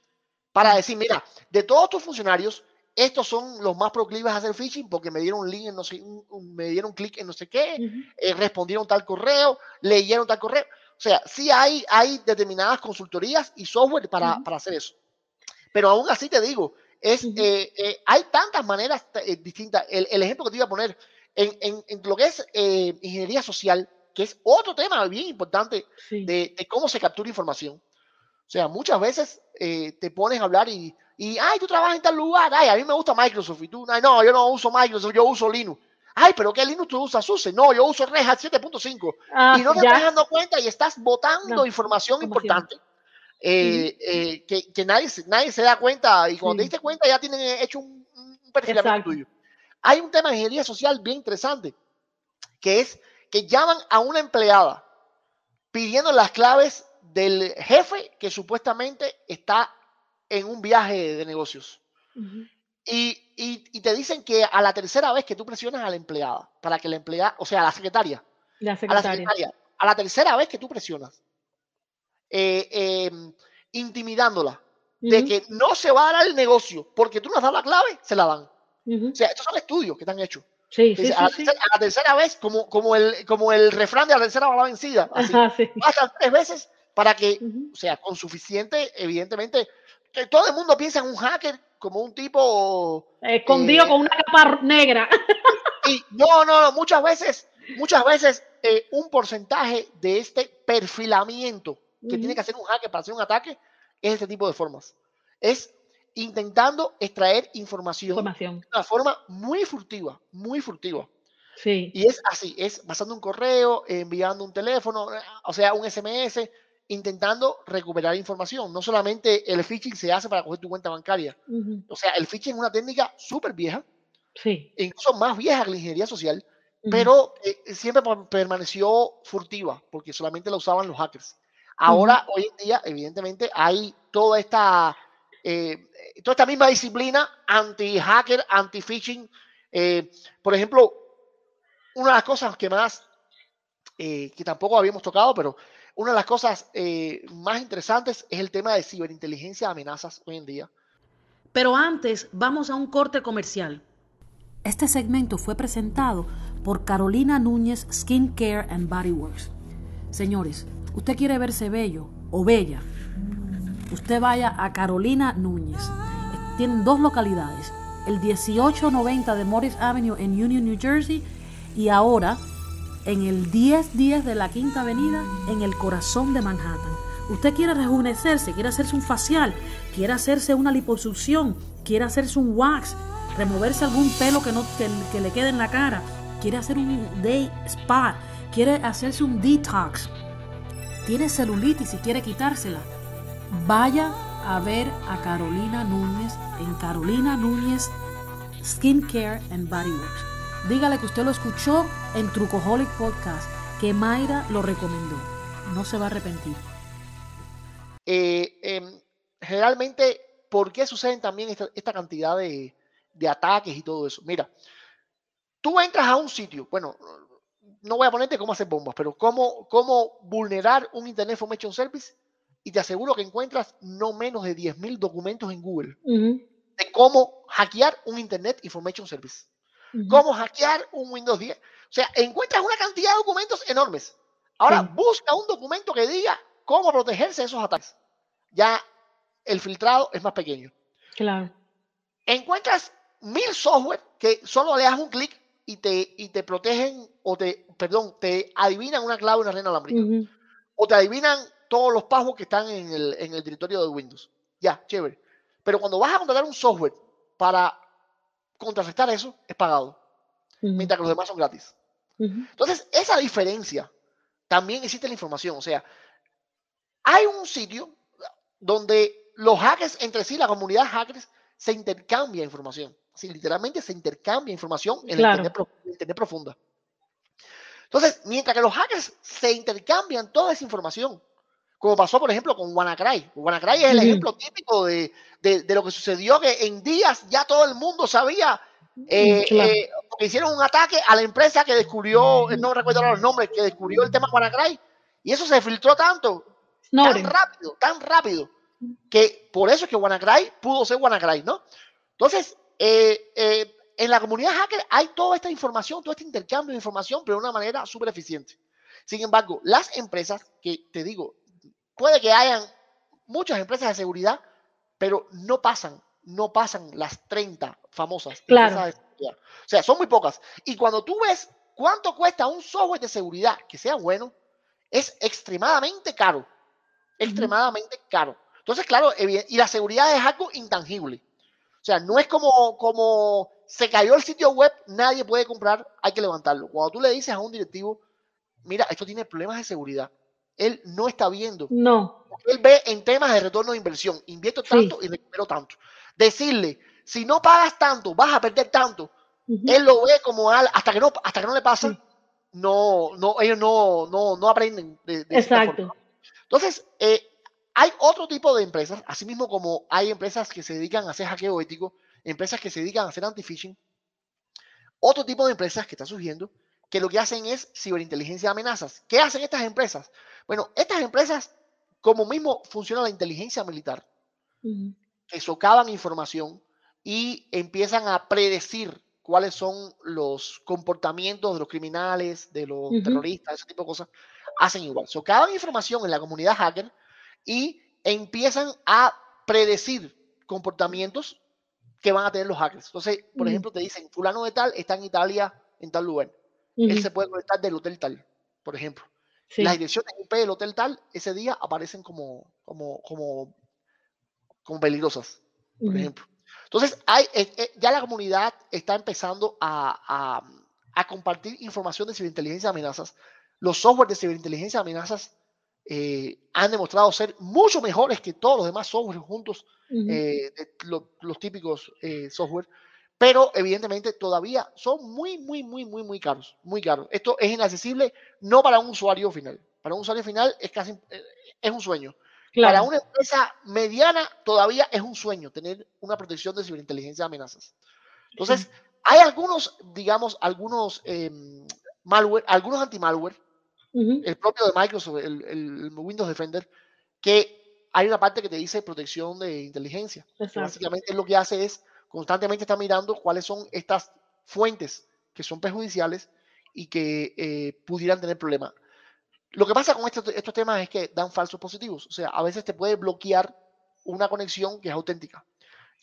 para decir, mira, de todos tus funcionarios, estos son los más proclives a hacer phishing porque me dieron un link en no sé, me dieron clic en no sé qué, eh, respondieron tal correo, leyeron tal correo. O sea, sí hay, hay determinadas consultorías y software para, para hacer eso. Pero aún así te digo, es, eh, eh, hay tantas maneras distintas. El, el, ejemplo que te iba a poner, en, en, lo que es eh, ingeniería social, que es otro tema bien importante de, de, cómo se captura información. O sea, muchas veces eh, te pones a hablar y, y, ay, tú trabajas en tal lugar, ay, a mí me gusta Microsoft, y tú, ay, no, yo no uso Microsoft, yo uso Linux. Ay, pero ¿qué Linux tú usas, SUSE? No, yo uso Red Hat 7.5. Ah, y no te estás dando cuenta y estás botando información importante eh, eh, que, que, nadie, nadie se da cuenta y cuando te diste cuenta ya tienen hecho un, un perfilamiento tuyo. Hay un tema de ingeniería social bien interesante, que es que llaman a una empleada pidiendo las claves del jefe que supuestamente está en un viaje de negocios. y, y, te dicen que a la tercera vez que tú presionas a la empleada, para que la empleada, o sea, a la secretaria, la secretaria. A, la secretaria, a la tercera vez que tú presionas, eh, em, intimidándola de que no se va a dar el negocio porque tú no has dado la clave, se la dan. O sea, estos son estudios que están hechos. Sí, sí, a, la tercera, vez, como, como, el, como el refrán de la tercera va vencida, así, tres veces para que, o sea, con suficiente, evidentemente, que todo el mundo piensa en un hacker como un tipo... Escondido eh, con una capa negra. Y no, no, no, muchas veces, muchas veces eh, un porcentaje de este perfilamiento que tiene que hacer un hacker para hacer un ataque es este tipo de formas. Es intentando extraer información, información. de una forma muy furtiva, muy furtiva. Sí. Y es así, es pasando un correo, enviando un teléfono, o sea, un SMS, intentando recuperar información. No solamente el phishing se hace para coger tu cuenta bancaria. O sea, el phishing es una técnica súper vieja, sí. incluso más vieja que la ingeniería social, pero eh, siempre permaneció furtiva, porque solamente la usaban los hackers. Ahora, hoy en día, evidentemente, hay toda esta, eh, toda esta misma disciplina anti-hacker, anti-phishing. Eh, por ejemplo, una de las cosas que más, eh, que tampoco habíamos tocado, pero una de las cosas más interesantes es el tema de ciberinteligencia de amenazas hoy en día. Pero antes, vamos a un corte comercial. Este segmento fue presentado por Carolina Núñez Skin Care and Body Works. Señores, usted quiere verse bello o bella, usted vaya a Carolina Núñez. Tienen dos localidades, el 1890 de Morris Avenue en Union, New Jersey, y ahora en el 1010 de la Quinta Avenida en el corazón de Manhattan. Usted quiere rejuvenecerse, quiere hacerse un facial, quiere hacerse una liposucción, quiere hacerse un wax, removerse algún pelo que, no, que le quede en la cara, quiere hacer un day spa, quiere hacerse un detox tiene celulitis y quiere quitársela, vaya a ver a Carolina Núñez en Carolina Núñez Skincare and Body Works. Dígale que usted lo escuchó en Trucoholic Podcast, que Mayra lo recomendó. No se va a arrepentir. Eh, em, generalmente, ¿por qué suceden también esta, cantidad de, ataques y todo eso? Mira, tú entras a un sitio, bueno, no voy a ponerte cómo hacer bombas, pero cómo, cómo vulnerar un Internet Information Service y te aseguro que encuentras no menos de 10.000 documentos en Google de cómo hackear un Internet Information Service, cómo hackear un Windows 10. O sea, encuentras una cantidad de documentos enormes. Ahora, busca un documento que diga cómo protegerse de esos ataques. Ya el filtrado es más pequeño. Claro. Encuentras mil software que solo le das un clic y te, y te protegen o te, perdón, te adivinan una clave, una reina alámbrica. O te adivinan todos los pagos que están en el, en el directorio de Windows. Ya, chévere. Pero cuando vas a contratar un software para contrarrestar eso, es pagado. Mientras que los demás son gratis. Entonces, esa diferencia también existe en la información. O sea, hay un sitio donde los hackers entre sí, la comunidad de hackers, se intercambia información literalmente se intercambia información en el internet, profunda. Entonces, mientras que los hackers se intercambian toda esa información, como pasó, por ejemplo, con WannaCry. WannaCry es el ejemplo típico de, de, lo que sucedió, que en días ya todo el mundo sabía, eh, eh, hicieron un ataque a la empresa que descubrió, no recuerdo los nombres, que descubrió el tema WannaCry, y eso se filtró tanto, tan rápido, tan rápido, que por eso es que WannaCry pudo ser WannaCry, ¿no? Entonces, eh, eh, en la comunidad hacker hay toda esta información, todo este intercambio de información, pero de una manera súper eficiente. Sin embargo, las empresas, que te digo, puede que hayan muchas empresas de seguridad, pero no pasan, no pasan las 30 famosas claro. O sea, son muy pocas. Y cuando tú ves cuánto cuesta un software de seguridad que sea bueno, es extremadamente caro. Extremadamente caro. Entonces, claro, y la seguridad es algo intangible. O sea, no es como, como se cayó el sitio web, nadie puede comprar, hay que levantarlo. Cuando tú le dices a un directivo, mira, esto tiene problemas de seguridad, él no está viendo. No. Él ve en temas de retorno de inversión, invierto tanto y recupero tanto. Decirle, si no pagas tanto, vas a perder tanto. Él lo ve como hasta que no, hasta que no le pasa, no, no, ellos no, no, no aprenden de, Exacto. Entonces, eh, hay otro tipo de empresas, así mismo como hay empresas que se dedican a hacer hackeo ético, empresas que se dedican a hacer anti-phishing, otro tipo de empresas que está surgiendo que lo que hacen es ciberinteligencia de amenazas. ¿Qué hacen estas empresas? Bueno, estas empresas, como mismo funciona la inteligencia militar, que socavan información y empiezan a predecir cuáles son los comportamientos de los criminales, de los terroristas, ese tipo de cosas, hacen igual. Socavan información en la comunidad hacker y empiezan a predecir comportamientos que van a tener los hackers. Entonces, por ejemplo, te dicen, fulano de tal está en Italia en tal lugar. Él se puede conectar del hotel tal, por ejemplo. Las direcciones IP del hotel tal, ese día aparecen como, como, como, como peligrosas, por ejemplo. Entonces, hay, eh, eh, ya la comunidad está empezando a, a, compartir información de ciberinteligencia de amenazas. Los software de ciberinteligencia de amenazas eh, han demostrado ser mucho mejores que todos los demás software juntos, de los típicos software pero evidentemente todavía son muy, muy, muy, muy, muy caros, muy caros. Esto es inaccesible no para un usuario final. Para un usuario final es casi, eh, es un sueño. Para una empresa mediana todavía es un sueño tener una protección de ciberinteligencia de amenazas. Entonces, hay algunos, digamos, algunos em, malware, algunos anti-malware, el propio de Microsoft, el, el, Windows Defender, que hay una parte que te dice protección de inteligencia. Básicamente lo que hace es constantemente está mirando cuáles son estas fuentes que son perjudiciales y que eh, pudieran tener problemas. Lo que pasa con estos, estos temas es que dan falsos positivos. O sea, a veces te puede bloquear una conexión que es auténtica.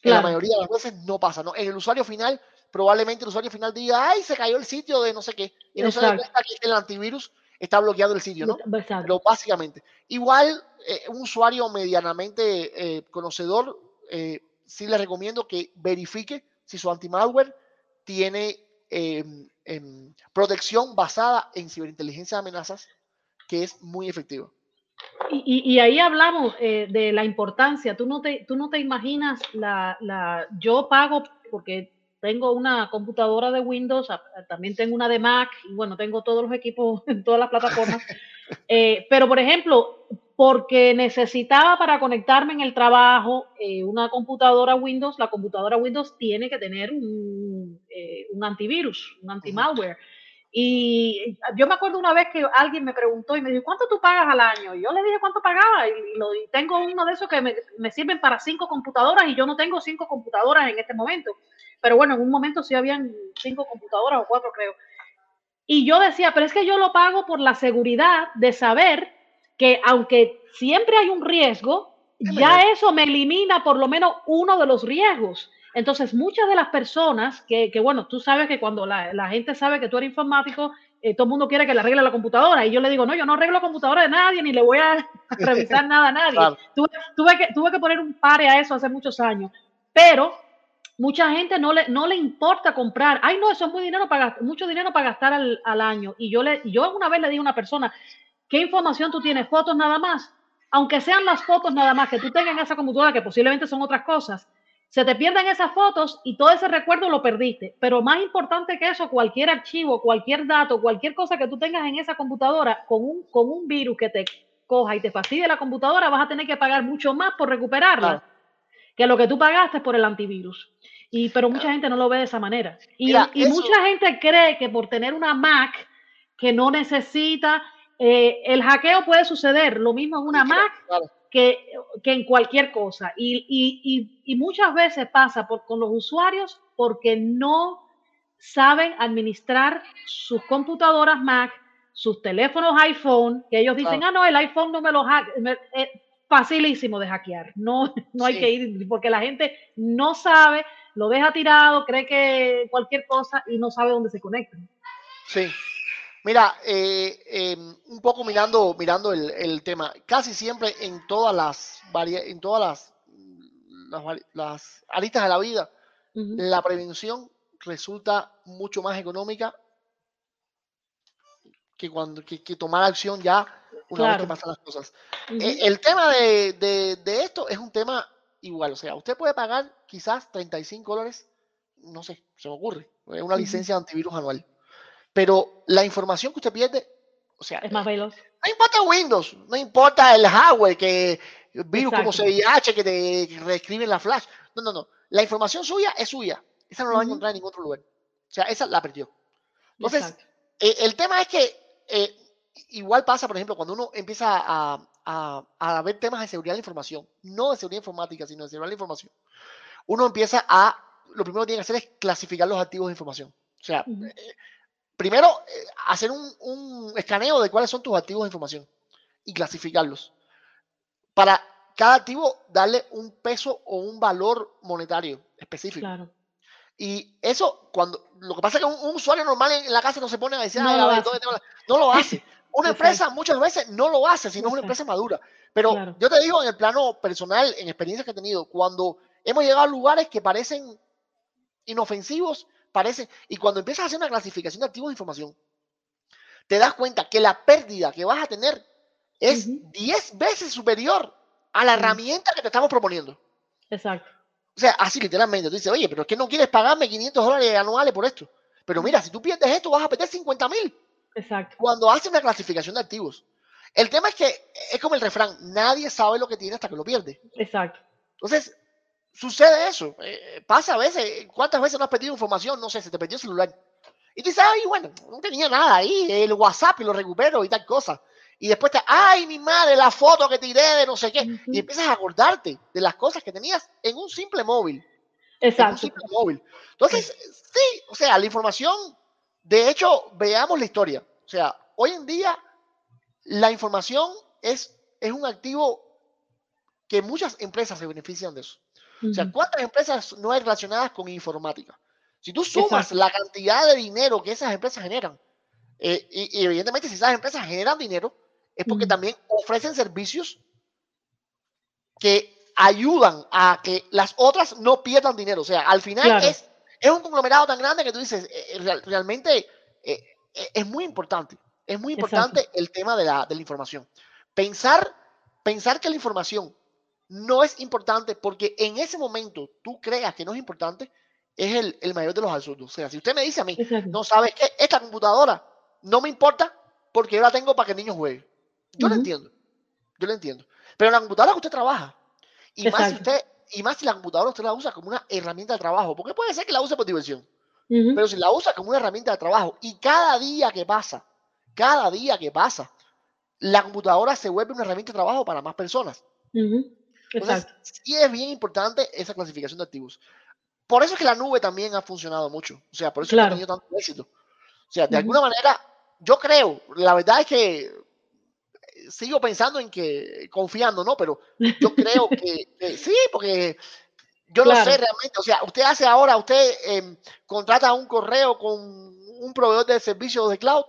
la mayoría de las veces no pasa. ¿no? En el usuario final, probablemente el usuario final diga, ay, se cayó el sitio de no sé qué. Y no se da cuenta que el antivirus está bloqueando el sitio, ¿no? Pero básicamente. Igual, eh, un usuario medianamente eh, conocedor sí le recomiendo que verifique si su anti-malware tiene em, em, protección basada en ciberinteligencia de amenazas, que es muy efectiva. Y, ahí hablamos eh, de la importancia. Tú no te, tú no te imaginas la, la, Yo pago porque tengo una computadora de Windows, también tengo una de Mac, y bueno, tengo todos los equipos <laughs> en todas las plataformas. <laughs> Eh, pero, por ejemplo, porque necesitaba para conectarme en el trabajo eh, una computadora Windows, la computadora Windows tiene que tener un, eh, antivirus, un anti-malware. Y yo me acuerdo una vez que alguien me preguntó y me dijo, ¿cuánto tú pagas al año? Y yo le dije cuánto pagaba y, lo, tengo uno de esos que me, me, sirven para cinco computadoras y yo no tengo cinco computadoras en este momento. Pero bueno, en un momento sí habían cinco computadoras o cuatro creo. Y yo decía, pero es que yo lo pago por la seguridad de saber que aunque siempre hay un riesgo, ya eso me elimina por lo menos uno de los riesgos. Entonces, muchas de las personas que, que bueno, tú sabes que cuando la, la, gente sabe que tú eres informático, eh, todo el mundo quiere que le arregle la computadora. Y yo le digo, no, yo no arreglo la computadora de nadie, ni le voy a <laughs> revisar <laughs> nada a nadie. Tuve, tuve, que, tuve que poner un pare a eso hace muchos años. Pero mucha gente no le, no le importa comprar. Ay, no, eso es muy dinero para, mucho dinero para gastar al, al año. Y yo, le, yo una vez le dije a una persona, ¿Qué información tú tienes? ¿Fotos nada más? Aunque sean las fotos nada más que tú tengas en esa computadora, que posiblemente son otras cosas, se te pierden esas fotos y todo ese recuerdo lo perdiste. Pero más importante que eso, cualquier archivo, cualquier dato, cualquier cosa que tú tengas en esa computadora con un, con un virus que te coja y te fastidie la computadora, vas a tener que pagar mucho más por recuperarla que lo que tú pagaste por el antivirus. Y, pero mucha gente no lo ve de esa manera. Y, y mucha gente cree que por tener una Mac que no necesita eh, el hackeo puede suceder lo mismo en una Mac que, que, en cualquier cosa. Y, y, y, muchas veces pasa por, con los usuarios porque no saben administrar sus computadoras Mac, sus teléfonos iPhone, que ellos dicen, ah, no, el iPhone no me lo hackea. Es facilísimo de hackear. No, no hay que ir, porque la gente no sabe lo deja tirado, cree que cualquier cosa y no sabe dónde se conecta. Sí. Mira, eh, em, un poco mirando, mirando el, tema, casi siempre en todas las en todas las, las, aristas de la vida, la prevención resulta mucho más económica que cuando que, tomar acción ya una vez que pasan las cosas. Eh, el tema de, de, esto es un tema igual, o sea, usted puede pagar quizás 35 dólares, no sé, se me ocurre, una licencia de antivirus anual, pero la información que usted pierde, o sea, es más veloz. No importa Windows, no importa el hardware, que virus como CVH que te reescriben la flash, no, no, no, la información suya es suya, esa no la va a encontrar en ningún otro lugar, o sea, esa la perdió. Entonces, eh, el tema es que eh, igual pasa, por ejemplo, cuando uno empieza a, a, ver temas de seguridad de la información, no de seguridad informática, sino de seguridad de la información, uno empieza a, lo primero que tiene que hacer es clasificar los activos de información. O sea, eh, primero, eh, hacer un, escaneo de cuáles son tus activos de información y clasificarlos. Para cada activo darle un peso o un valor monetario específico. Y eso, cuando lo que pasa es que un, usuario normal en, la casa no se pone a decir, no, no lo hace. <laughs> Una empresa muchas veces no lo hace, sino es una empresa madura. Pero yo te digo, en el plano personal, en experiencias que he tenido, cuando hemos llegado a lugares que parecen inofensivos, parecen, y cuando empiezas a hacer una clasificación de activos de información, te das cuenta que la pérdida que vas a tener es 10 veces superior a la herramienta que te estamos proponiendo. Exacto. O sea, así literalmente, tú dices, oye, pero es que no quieres pagarme 500 dólares anuales por esto. Pero mira, si tú pierdes esto, vas a perder 50 mil. Exacto. Cuando hace una clasificación de activos. El tema es que es como el refrán, nadie sabe lo que tiene hasta que lo pierde. Exacto. Entonces, sucede eso. Eh, pasa a veces, ¿cuántas veces no has perdido información? No sé, se te perdió el celular. Y tú dices, ay, bueno, no tenía nada ahí, el WhatsApp y lo recupero y tal cosa. Y después te, ay, mi madre, la foto que tiré de no sé qué. Y empiezas a acordarte de las cosas que tenías en un simple móvil. Exacto. En un simple móvil. Entonces, sí, o sea, la información de hecho, veamos la historia. O sea, hoy en día la información es, es un activo que muchas empresas se benefician de eso. O sea, ¿cuántas empresas no hay relacionadas con informática? Si tú sumas la cantidad de dinero que esas empresas generan, eh, y, evidentemente si esas empresas generan dinero, es porque también ofrecen servicios que ayudan a que las otras no pierdan dinero. O sea, al final es es un conglomerado tan grande que tú dices, eh, eh, realmente eh, es muy importante. Es muy importante el tema de la, de la, información. Pensar, pensar que la información no es importante porque en ese momento tú creas que no es importante, es el, el mayor de los absurdos. O sea, si usted me dice a mí, no sabes que esta computadora no me importa porque yo la tengo para que el niño juegue. Yo lo entiendo. Yo lo entiendo. Pero la computadora que usted trabaja, y más si usted y más si la computadora usted la usa como una herramienta de trabajo, porque puede ser que la use por diversión, pero si la usa como una herramienta de trabajo y cada día que pasa, cada día que pasa, la computadora se vuelve una herramienta de trabajo para más personas. Entonces, sí es bien importante esa clasificación de activos. Por eso es que la nube también ha funcionado mucho. O sea, por eso ha tenido tanto éxito. O sea, de alguna manera, yo creo, la verdad es que sigo pensando en que, confiando, ¿no? Pero yo creo <laughs> que, sí, porque yo no sé realmente, o sea, usted hace ahora, usted em, contrata un correo con un proveedor de servicios de cloud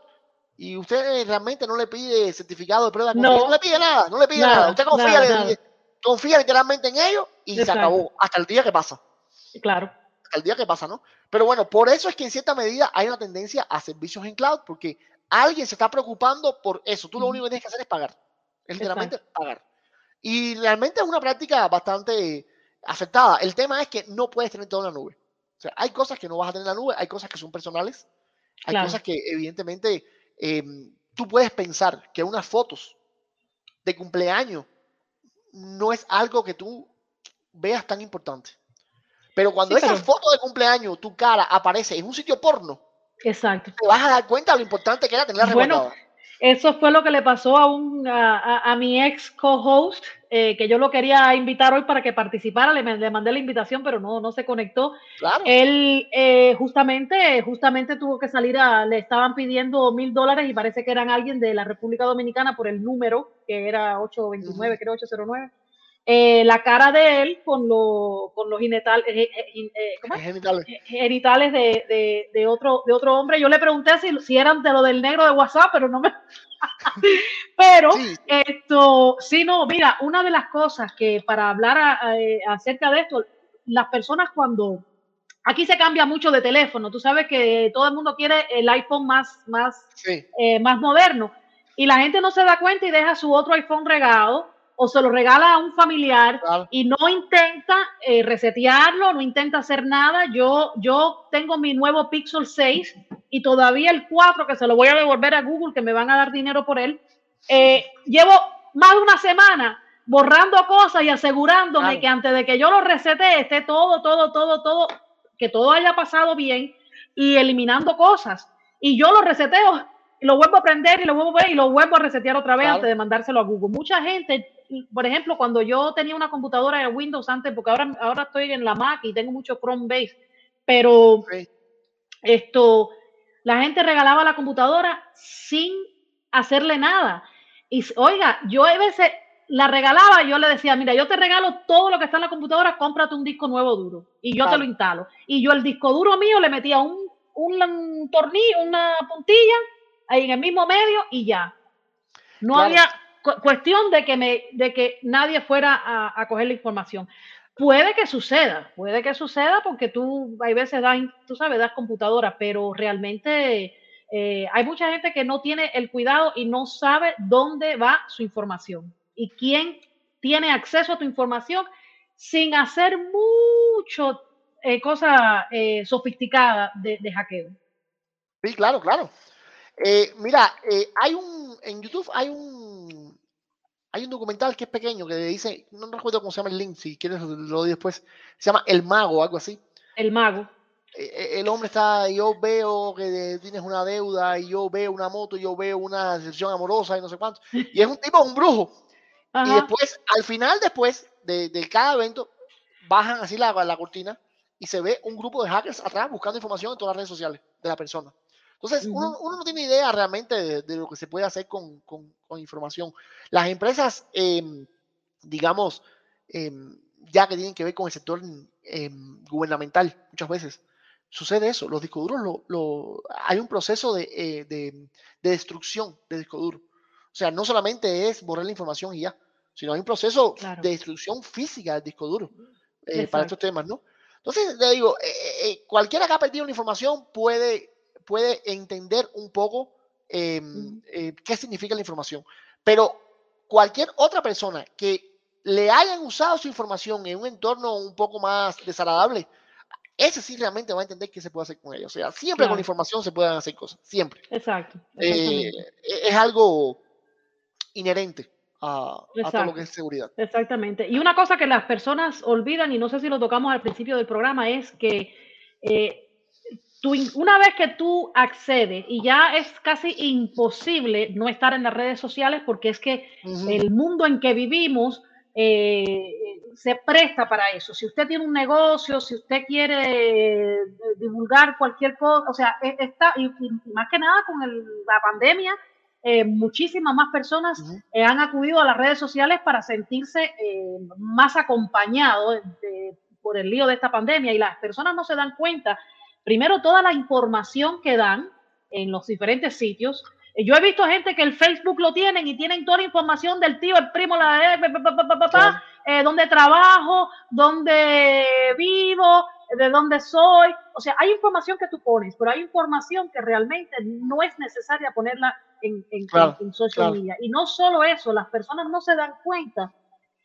y usted realmente no le pide certificado de prueba de no, no le pide nada, no le pide nada, usted confía, confía literalmente en ellos y se acabó, hasta el día que pasa. Claro. Hasta el día que pasa, ¿no? Pero bueno, por eso es que en cierta medida hay una tendencia a servicios en cloud, porque Alguien se está preocupando por eso. Tú lo único que tienes que hacer es pagar. Es literalmente pagar. Y realmente es una práctica bastante aceptada. El tema es que no puedes tener todo en la nube. O sea, hay cosas que no vas a tener en la nube, hay cosas que son personales, hay cosas que evidentemente em, tú puedes pensar que unas fotos de cumpleaños no es algo que tú veas tan importante. Pero cuando esa foto de cumpleaños, tu cara aparece en un sitio porno, Exacto. Te vas a dar cuenta de lo importante que era tenerla Bueno, eso fue lo que le pasó a, un, a, mi ex co-host, eh, que yo lo quería invitar hoy para que participara, le, le, mandé la invitación, pero no, no se conectó. Claro. Él eh, justamente, justamente tuvo que salir a, le estaban pidiendo mil dólares y parece que eran alguien de la República Dominicana por el número, que era 829, creo 809. Eh, la cara de él con, con los genitales, eh, genitales, de, de, otro, de otro hombre. Yo le pregunté si, si eran de lo del negro de WhatsApp, pero no me... <laughs> pero esto, sí, no, mira, una de las cosas que para hablar acerca de esto, las personas cuando... Aquí se cambia mucho de teléfono. Tú sabes que todo el mundo quiere el iPhone más, más, más moderno. Y la gente no se da cuenta y deja su otro iPhone regado o se lo regala a un familiar y no intenta eh, resetearlo, no intenta hacer nada. Yo, yo tengo mi nuevo Pixel 6 y todavía el 4 que se lo voy a devolver a Google, que me van a dar dinero por él. Eh, llevo más de una semana borrando cosas y asegurándome que antes de que yo lo resete esté todo, todo, todo, todo, que todo haya pasado bien y eliminando cosas. Y yo lo reseteo lo vuelvo a prender y lo vuelvo a ver y lo vuelvo a resetear otra vez antes de mandárselo a Google. Mucha gente por ejemplo, cuando yo tenía una computadora de Windows antes, porque ahora, ahora estoy en la Mac y tengo mucho Chrome Base, pero esto, la gente regalaba la computadora sin hacerle nada. Y oiga, yo a veces la regalaba, yo le decía, mira, yo te regalo todo lo que está en la computadora, cómprate un disco nuevo duro y yo te lo instalo. Y yo el disco duro mío le metía un, un, tornillo, una puntilla ahí en el mismo medio y ya. No había cuestión de que, me, de que nadie fuera a, coger la información. Puede que suceda, puede que suceda porque tú hay veces das, tú sabes, das computadora, pero realmente eh, hay mucha gente que no tiene el cuidado y no sabe dónde va su información y quién tiene acceso a tu información sin hacer mucho eh, cosa eh, sofisticada de, de, hackeo. Sí, claro, claro. Mira, hay un en YouTube hay un hay un documental que es pequeño que dice, no recuerdo cómo se llama el link, si quieres lo doy después, se llama El Mago, algo así. El Mago. E, e, el hombre está, yo veo que tienes una deuda y yo veo una moto, yo veo una decepción amorosa y no sé cuánto. <laughs> Y es un tipo, un brujo. Y después, al final después de, cada evento, bajan así la, la cortina y se ve un grupo de hackers atrás buscando información en todas las redes sociales de la persona. Entonces, uno, no tiene idea realmente de, lo que se puede hacer con, información. Las empresas, em, digamos, em, ya que tienen que ver con el sector em, gubernamental, muchas veces sucede eso. Los discos duros, lo, hay un proceso eh, de, destrucción de disco duro. O sea, no solamente es borrar la información y ya, sino hay un proceso de destrucción física del disco duro eh, para estos temas, ¿no? Entonces, le digo, eh, cualquiera que ha perdido la información puede puede entender un poco em, eh, qué significa la información. Pero cualquier otra persona que le hayan usado su información en un entorno un poco más desagradable, ese sí realmente va a entender qué se puede hacer con ella. O sea, siempre con información se pueden hacer cosas, siempre. Exacto. Eh, es algo inherente a, a, todo lo que es seguridad. Exactamente. Y una cosa que las personas olvidan, y no sé si lo tocamos al principio del programa, es que eh, una vez que tú accedes y ya es casi imposible no estar en las redes sociales porque es que el mundo en que vivimos eh, se presta para eso. Si usted tiene un negocio, si usted quiere eh, divulgar cualquier cosa, o sea, e, está, y, más que nada con la pandemia, eh, muchísimas más personas han acudido a las redes sociales para sentirse más acompañados por el lío de esta pandemia y las personas no se dan cuenta primero toda la información que dan en los diferentes sitios. Eh, yo he visto gente que el Facebook lo tienen y tienen toda la información del tío, el primo, la eh, eh, dónde trabajo, dónde vivo, de dónde soy. O sea, hay información que tú pones, pero hay información que realmente no es necesaria ponerla en, en, social media. Y no solo eso, las personas no se dan cuenta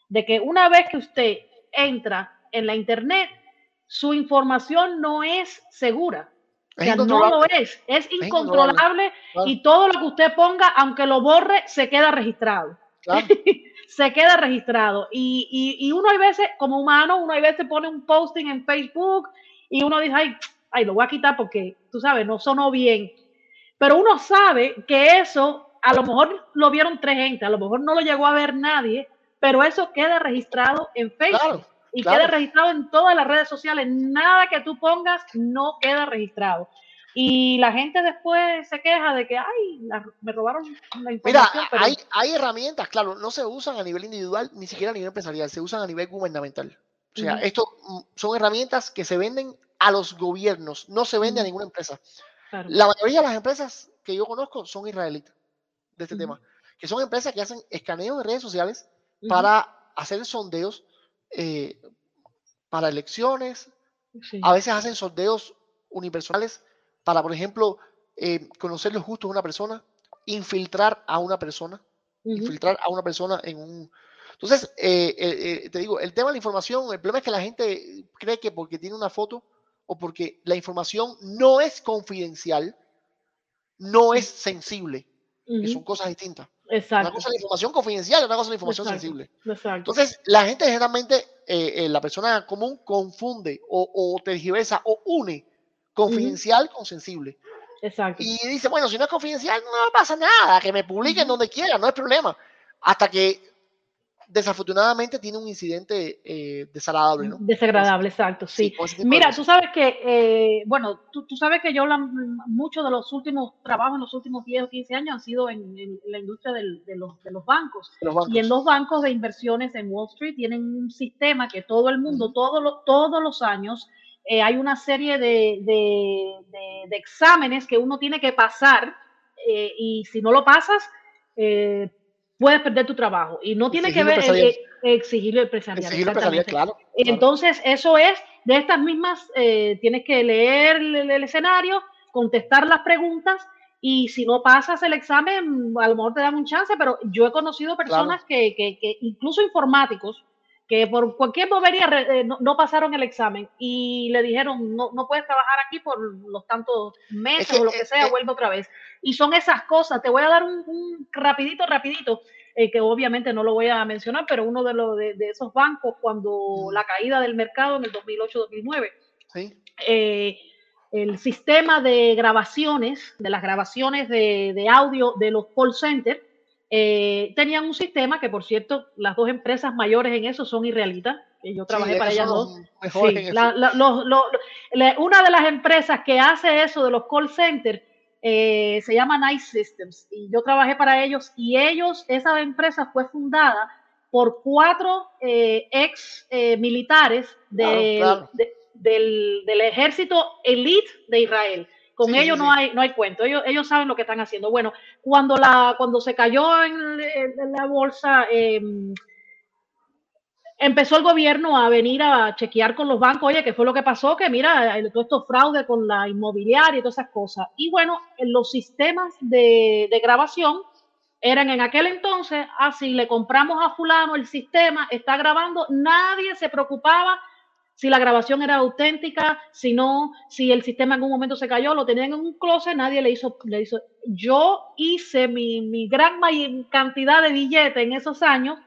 de que una vez que usted entra en la internet, su información no es segura. o sea, no lo es, es incontrolable, y todo lo que usted ponga, aunque lo borre, se queda registrado. <laughs> se queda registrado. Y, y, uno hay veces, como humano, uno hay veces pone un posting en Facebook y uno dice, ay, ay, lo voy a quitar porque, tú sabes, no sonó bien. Pero uno sabe que eso, a lo mejor lo vieron tres gente, a lo mejor no lo llegó a ver nadie, pero eso queda registrado en Facebook y queda registrado en todas las redes sociales. Nada que tú pongas no queda registrado. Y la gente después se queja de que, ay, me robaron la información. Mira, hay, hay herramientas, claro, no se usan a nivel individual, ni siquiera a nivel empresarial, se usan a nivel gubernamental. O sea, esto mm, son herramientas que se venden a los gobiernos, no se vende a ninguna empresa. La mayoría de las empresas que yo conozco son israelitas de este tema, que son empresas que hacen escaneos de redes sociales para hacer sondeos eh, para elecciones, a veces hacen sondeos unipersonales para, por ejemplo, eh, conocer los gustos de una persona, infiltrar a una persona, infiltrar a una persona en un... Entonces, eh, te digo, el tema de la información, el problema es que la gente cree que porque tiene una foto o porque la información no es confidencial, no es sensible, son cosas distintas. Exacto. Una cosa es la información confidencial otra cosa es la información sensible. Entonces, la gente generalmente, eh, eh, la persona común confunde o, o tergiversa o une confidencial con sensible. Exacto. Y dice, bueno, si no es confidencial, no pasa nada, que me publiquen donde quiera, no hay problema. Hasta que desafortunadamente tiene un incidente eh, desagradable, ¿no? Desagradable, exacto, sí. Mira, tú sabes que, eh, bueno, tú, sabes que yo muchos de los últimos trabajos en los últimos 10 o 15 años han sido en, la industria de, los, bancos. Y en los bancos de inversiones en Wall Street tienen un sistema que todo el mundo, todos, los, todos los años, eh, hay una serie de, de, exámenes que uno tiene que pasar y si no lo pasas, puedes perder tu trabajo. Y no tiene que ver exigirle el empresarial. claro, Entonces, eso es de estas mismas, eh, tienes que leer el, escenario, contestar las preguntas y si no pasas el examen, a lo mejor te dan un chance, pero yo he conocido personas que, que, que, incluso informáticos, que por cualquier bobería eh, no, pasaron el examen y le dijeron, no, no puedes trabajar aquí por los tantos meses o lo que sea, vuelve otra vez. Y son esas cosas, te voy a dar un, rapidito, rapidito, eh, que obviamente no lo voy a mencionar, pero uno de, los de, esos bancos cuando la caída del mercado en el 2008-2009. Eh, el sistema de grabaciones, de las grabaciones de, de audio de los call centers, eh, tenían un sistema que, por cierto, las dos empresas mayores en eso son israelitas, que yo trabajé para ellas dos. una de las empresas que hace eso de los call centers eh, se llama Nice Systems y yo trabajé para ellos y ellos, esa empresa fue fundada por cuatro eh, ex militares del, del ejército elite de Israel. Con ellos no hay no hay cuento, ellos, ellos saben lo que están haciendo. Bueno, cuando la cuando se cayó en, la bolsa, em, empezó el gobierno a venir a chequear con los bancos, oye, ¿qué fue lo que pasó? Que mira, todo esto fraude con la inmobiliaria y todas esas cosas. Y bueno, los sistemas de, de grabación eran en aquel entonces, así ah, le compramos a fulano el sistema, está grabando, nadie se preocupaba si la grabación era auténtica, si no, si el sistema en algún momento se cayó, lo tenían en un closet, nadie le hizo, le hizo. Yo hice mi, gran cantidad de billetes en esos años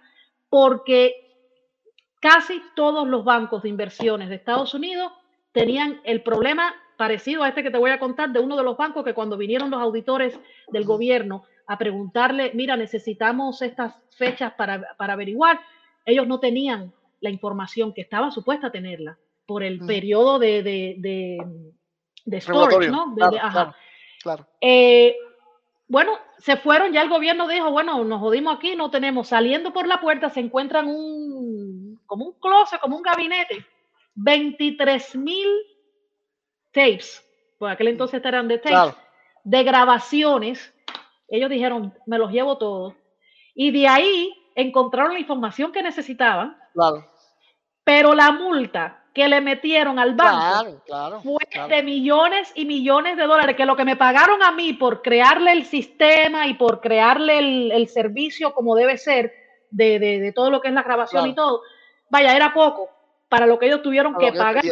porque casi todos los bancos de inversiones de Estados Unidos tenían el problema parecido a este que te voy a contar de uno de los bancos que cuando vinieron los auditores del gobierno a preguntarle, mira, necesitamos estas fechas para, para averiguar, ellos no tenían la información que estaba supuesta a tenerla por el mm. periodo de, de, de, storage, ¿no? claro, eh, bueno, se fueron, ya el gobierno dijo, bueno, nos jodimos aquí, no tenemos. Saliendo por la puerta se encuentran un, como un closet, como un gabinete, 23 mil tapes, por aquel entonces eran de tapes, de grabaciones. Ellos dijeron, me los llevo todos. Y de ahí encontraron la información que necesitaban. Claro. Pero la multa que le metieron al banco fue de millones y millones de dólares, que lo que me pagaron a mí por crearle el sistema y por crearle el, servicio como debe ser de, todo lo que es la grabación y todo, vaya, era poco para lo que ellos tuvieron que pagar.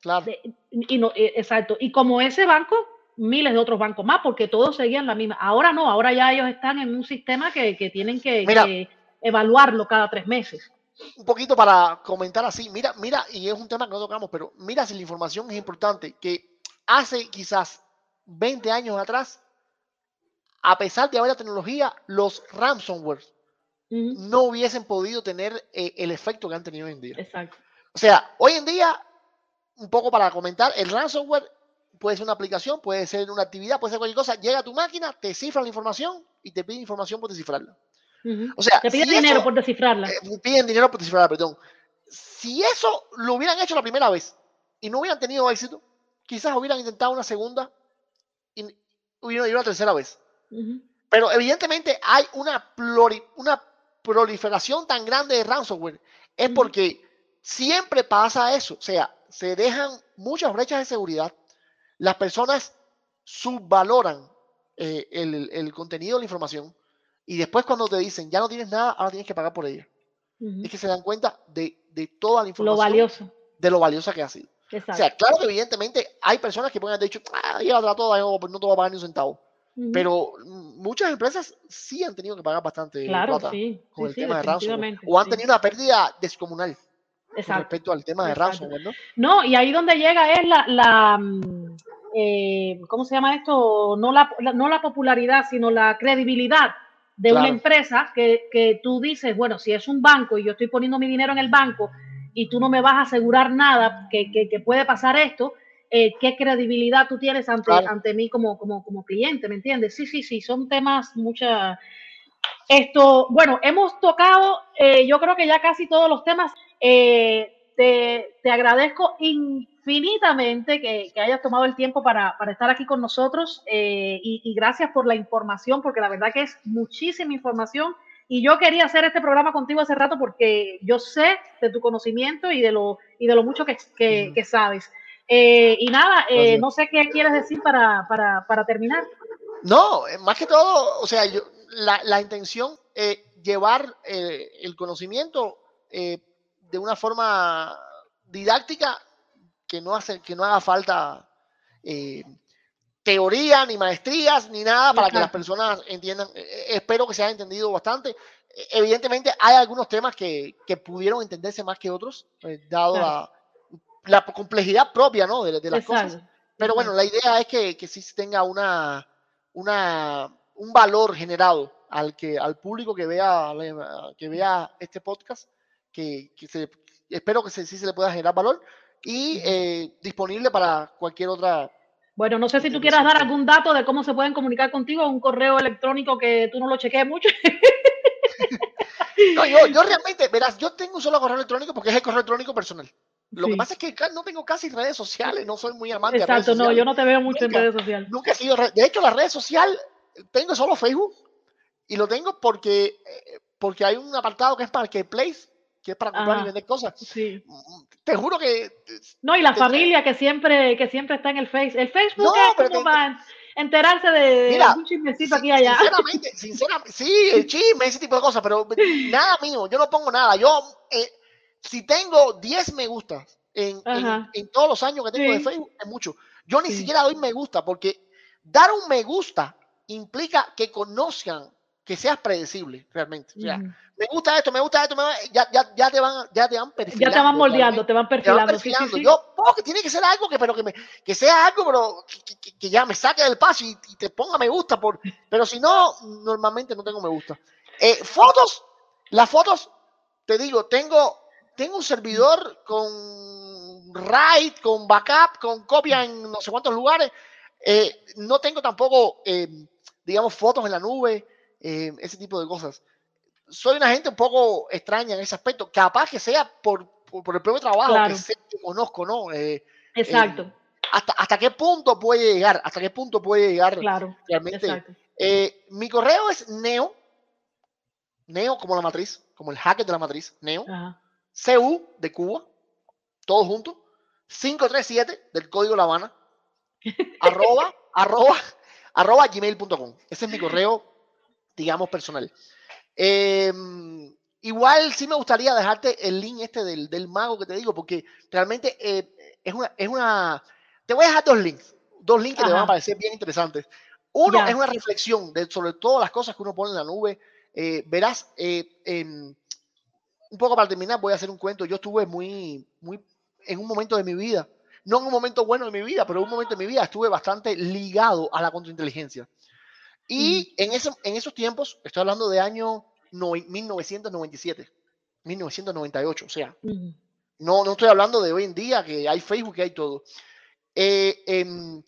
Claro. y no, eh, exacto. Y como ese banco, miles de otros bancos más, porque todos seguían la misma. Ahora no, ahora ya ellos están en un sistema que, tienen que evaluarlo cada tres meses un poquito para comentar así, mira, mira, y es un tema que no tocamos, pero mira si la información es importante, que hace quizás 20 años atrás, a pesar de haber la tecnología, los ransomware no hubiesen podido tener eh, el efecto que han tenido hoy en día. Exacto. O sea, hoy en día, un poco para comentar, el ransomware puede ser una aplicación, puede ser una actividad, puede ser cualquier cosa, llega a tu máquina, te cifra la información y te pide información por descifrarla. O sea, te piden dinero por descifrarla. Eh, piden dinero por descifrarla, perdón. Si eso lo hubieran hecho la primera vez y no hubieran tenido éxito, quizás hubieran intentado una segunda y, una tercera vez. Pero evidentemente hay una, una proliferación tan grande de ransomware. Es porque siempre pasa eso. O sea, se dejan muchas brechas de seguridad. Las personas subvaloran eh, el, contenido de la información y después cuando te dicen ya no tienes nada, ahora tienes que pagar por ella. Es que se dan cuenta de, toda la información. Lo valioso. De lo valiosa que ha sido. O sea, claro que evidentemente hay personas que pueden haber dicho, ah, llévatela toda, no, no te voy a pagar ni un centavo. Pero muchas empresas sí han tenido que pagar bastante claro, plata sí, con el tema de ransomware. O han tenido una pérdida descomunal respecto al tema de ransomware, ¿no? No, y ahí donde llega es la, la mm, eh, ¿cómo se llama esto? No la, no la popularidad, sino la credibilidad de una empresa que, que tú dices, bueno, si es un banco y yo estoy poniendo mi dinero en el banco y tú no me vas a asegurar nada que, que, que puede pasar esto, eh, qué credibilidad tú tienes ante, ante mí como, como, como cliente, ¿me entiendes? Sí, sí, sí, son temas mucha... Esto, bueno, hemos tocado, eh, yo creo que ya casi todos los temas. Eh, te, te, agradezco infinitamente que, que, hayas tomado el tiempo para, para estar aquí con nosotros y, y, gracias por la información, porque la verdad que es muchísima información. Y yo quería hacer este programa contigo hace rato porque yo sé de tu conocimiento y de lo, y de lo mucho que, que, que sabes. Eh, y nada, eh, no sé qué quieres decir para, para, para, terminar. No, eh, más que todo, o sea, yo, la, la intención es llevar el conocimiento de una forma didáctica que no, hace, que no haga falta teoría, ni maestrías, ni nada para que las personas entiendan. espero que se haya entendido bastante. Evidentemente hay algunos temas que, que pudieron entenderse más que otros, dado la la complejidad propia, ¿no? De, las cosas. Pero bueno, la idea es que, que sí tenga una, una, un valor generado al, que, al público que vea, que vea este podcast, que, se, espero que sí se le pueda generar valor y eh, disponible para cualquier otra. Bueno, no sé si tú quieras dar algún dato de cómo se pueden comunicar contigo, un correo electrónico que tú no lo chequees mucho. no, yo, yo realmente, verás, yo tengo un solo correo electrónico porque es el correo electrónico personal. Lo que pasa es que no tengo casi redes sociales, no soy muy amante Exacto, de redes sociales. no, yo no te veo mucho en redes sociales. Nunca he sido, de hecho, la red social, tengo solo Facebook y lo tengo porque, eh, porque hay un apartado que es para que es para comprar y vender cosas. Sí. Te juro que... No, y la familia que siempre, que siempre está en el Face. El Facebook es como para enterarse de un chismecito aquí allá. Sinceramente, sinceramente, sí, el chisme, ese tipo de cosas, pero <laughs> nada mío, yo no pongo nada. Yo... Eh, si tengo 10 me gusta en, en, todos los años que tengo de Facebook, es mucho. Yo ni siquiera doy me gusta porque dar un me gusta implica que conozcan, que seas predecible realmente. O sea, me gusta esto, me gusta esto, ya, ya, ya, te van, ya te van perfilando. Ya te van moldeando, te van perfilando. Yo, oh, que tiene que ser algo que, pero que, me, que sea algo, pero que, que, ya me saque del paso y, te ponga me gusta. Por, pero si no, normalmente no tengo me gusta. Eh, fotos, las fotos, te digo, tengo tengo un servidor con RAID, con backup, con copia en no sé cuántos lugares. Eh, no tengo tampoco, eh, digamos, fotos en la nube, eh, ese tipo de cosas. Soy una gente un poco extraña en ese aspecto. Capaz que sea por, por, el propio trabajo que, sé, que conozco, ¿no? exacto. hasta, ¿Hasta qué punto puede llegar? ¿Hasta qué punto puede llegar claro, realmente? mi correo es neo, neo como la matriz, como el hacker de la matriz, neo. Ajá CU de Cuba, todo junto, 537 del código La Habana, <laughs> arroba, arroba, arroba gmail.com. Ese es mi correo, digamos, personal. Em, igual sí me gustaría dejarte el link este del, mago que te digo, porque realmente eh, es, una, es una... Te voy a dejar dos links, dos links que te van a parecer bien interesantes. Uno es una reflexión de, sobre todas las cosas que uno pone en la nube. Eh, verás, eh, un poco para terminar, voy a hacer un cuento. Yo estuve muy, muy, en un momento de mi vida, no en un momento bueno de mi vida, pero en un momento de mi vida estuve bastante ligado a la contrainteligencia. Y mm. en, eso, en esos tiempos, estoy hablando de año 1997, 1998, o sea, no, no estoy hablando de hoy en día que hay Facebook, que hay todo. Eh, em,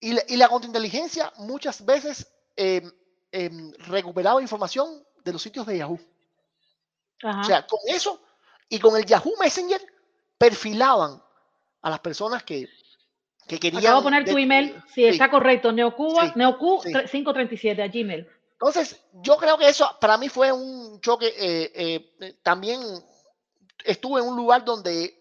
y, la, y, la, contrainteligencia muchas veces em, em, recuperaba información de los sitios de Yahoo. O sea, con eso y con el Yahoo Messenger perfilaban a las personas que, que querían. Acabo de poner tu email, si está correcto, Neocuba, Neocu 537 a Gmail. Entonces, yo creo que eso para mí fue un choque. Eh, eh, también estuve en un lugar donde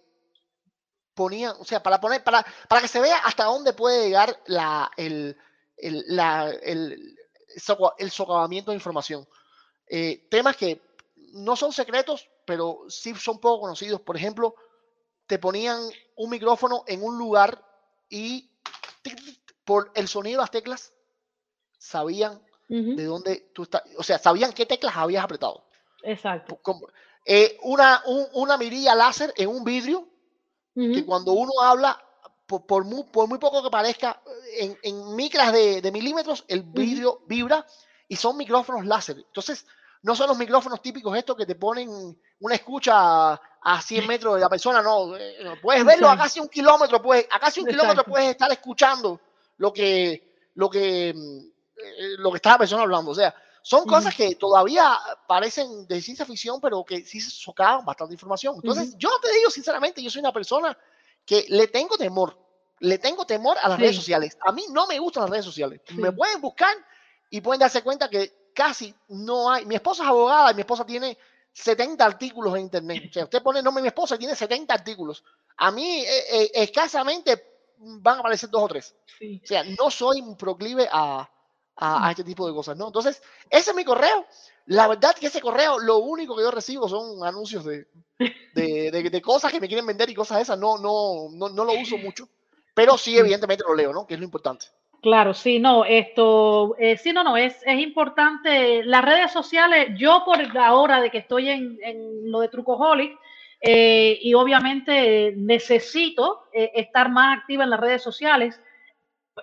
ponían, o sea, para poner, para, para que se vea hasta dónde puede llegar la, el, el, la, el, el socavamiento de información. Eh, temas que no son secretos, pero sí son poco conocidos. Por ejemplo, te ponían un micrófono en un lugar y por el sonido de las teclas sabían de dónde tú estás, o sea, sabían qué teclas habías apretado. Exacto. Eh, una, una mirilla láser en un vidrio, que cuando uno habla, por, muy, por, muy, poco que parezca, en, en micras de, de, milímetros, el vidrio vibra y son micrófonos láser. Entonces, no son los micrófonos típicos estos que te ponen una escucha a 100 metros de la persona, no. Eh, puedes verlo a casi un kilómetro, pues, a casi un kilómetro puedes estar escuchando lo que, lo que, eh, lo que está la persona hablando. O sea, son cosas que todavía parecen de ciencia ficción, pero que sí se socaban bastante información. Entonces, yo te digo sinceramente, yo soy una persona que le tengo temor, le tengo temor a las redes sociales. A mí no me gustan las redes sociales. Me pueden buscar y pueden darse cuenta que casi no hay. Mi esposa es abogada y mi esposa tiene 70 artículos en internet. O sea, usted pone el nombre de mi esposa y tiene 70 artículos. A mí eh, eh, escasamente van a aparecer dos o tres. O sea, no soy proclive a, a, este tipo de cosas, ¿no? Entonces, ese es mi correo. La verdad que ese correo, lo único que yo recibo son anuncios de, de, de, de cosas que me quieren vender y cosas esas. No, no, no, no lo uso mucho. Pero sí, evidentemente lo leo, ¿no? Que es lo importante. Claro, sí, no, esto, eh, sí, no, no, es, es importante. Las redes sociales, yo por ahora de que estoy en, en lo de Trucoholic, eh, y obviamente necesito eh, estar más activa en las redes sociales,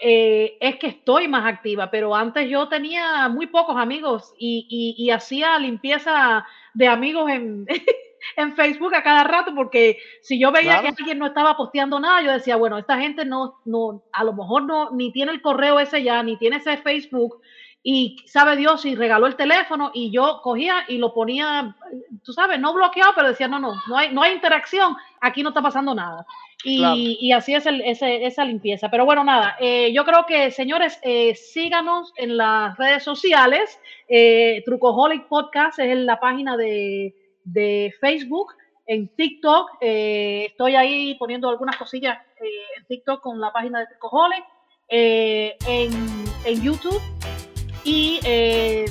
es que estoy más activa, pero antes yo tenía muy pocos amigos y, y hacía limpieza de amigos en, <laughs> en Facebook a cada rato, porque si yo veía que alguien no estaba posteando nada, yo decía, bueno, esta gente no, no, a lo mejor no, ni tiene el correo ese ya, ni tiene ese Facebook, y sabe Dios si regaló el teléfono, y yo cogía y lo ponía, tú sabes, no bloqueado, pero decía, no, no, no hay, no hay interacción, aquí no está pasando nada. Y, y así es el, ese, esa limpieza. Pero bueno, nada, eh, yo creo que, señores, eh, síganos en las redes sociales. Eh, Trucoholic Podcast es la página de, de Facebook, en TikTok, eh, estoy ahí poniendo algunas cosillas eh, en TikTok con la página de Tricojole, eh, en, en, YouTube y, eh,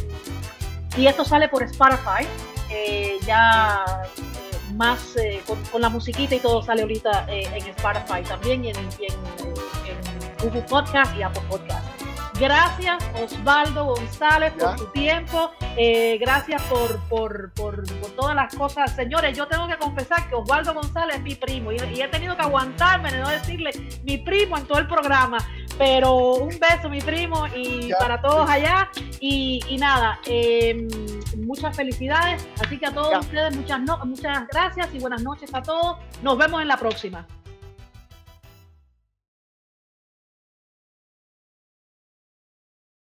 y esto sale por Spotify, eh, ya más con, con, la musiquita y todo sale ahorita en Spotify también y en, en Google Podcast y Apple Podcast. Gracias, Osvaldo González, por tu tiempo. Eh, gracias por, por, por, por, todas las cosas. Señores, yo tengo que confesar que Osvaldo González es mi primo y, y, he tenido que aguantarme de no decirle mi primo en todo el programa. Pero un beso, mi primo, y ya. para todos allá. Y, y nada, eh, muchas felicidades. Así que a todos ya. ustedes, muchas, no, muchas gracias y buenas noches a todos. Nos vemos en la próxima.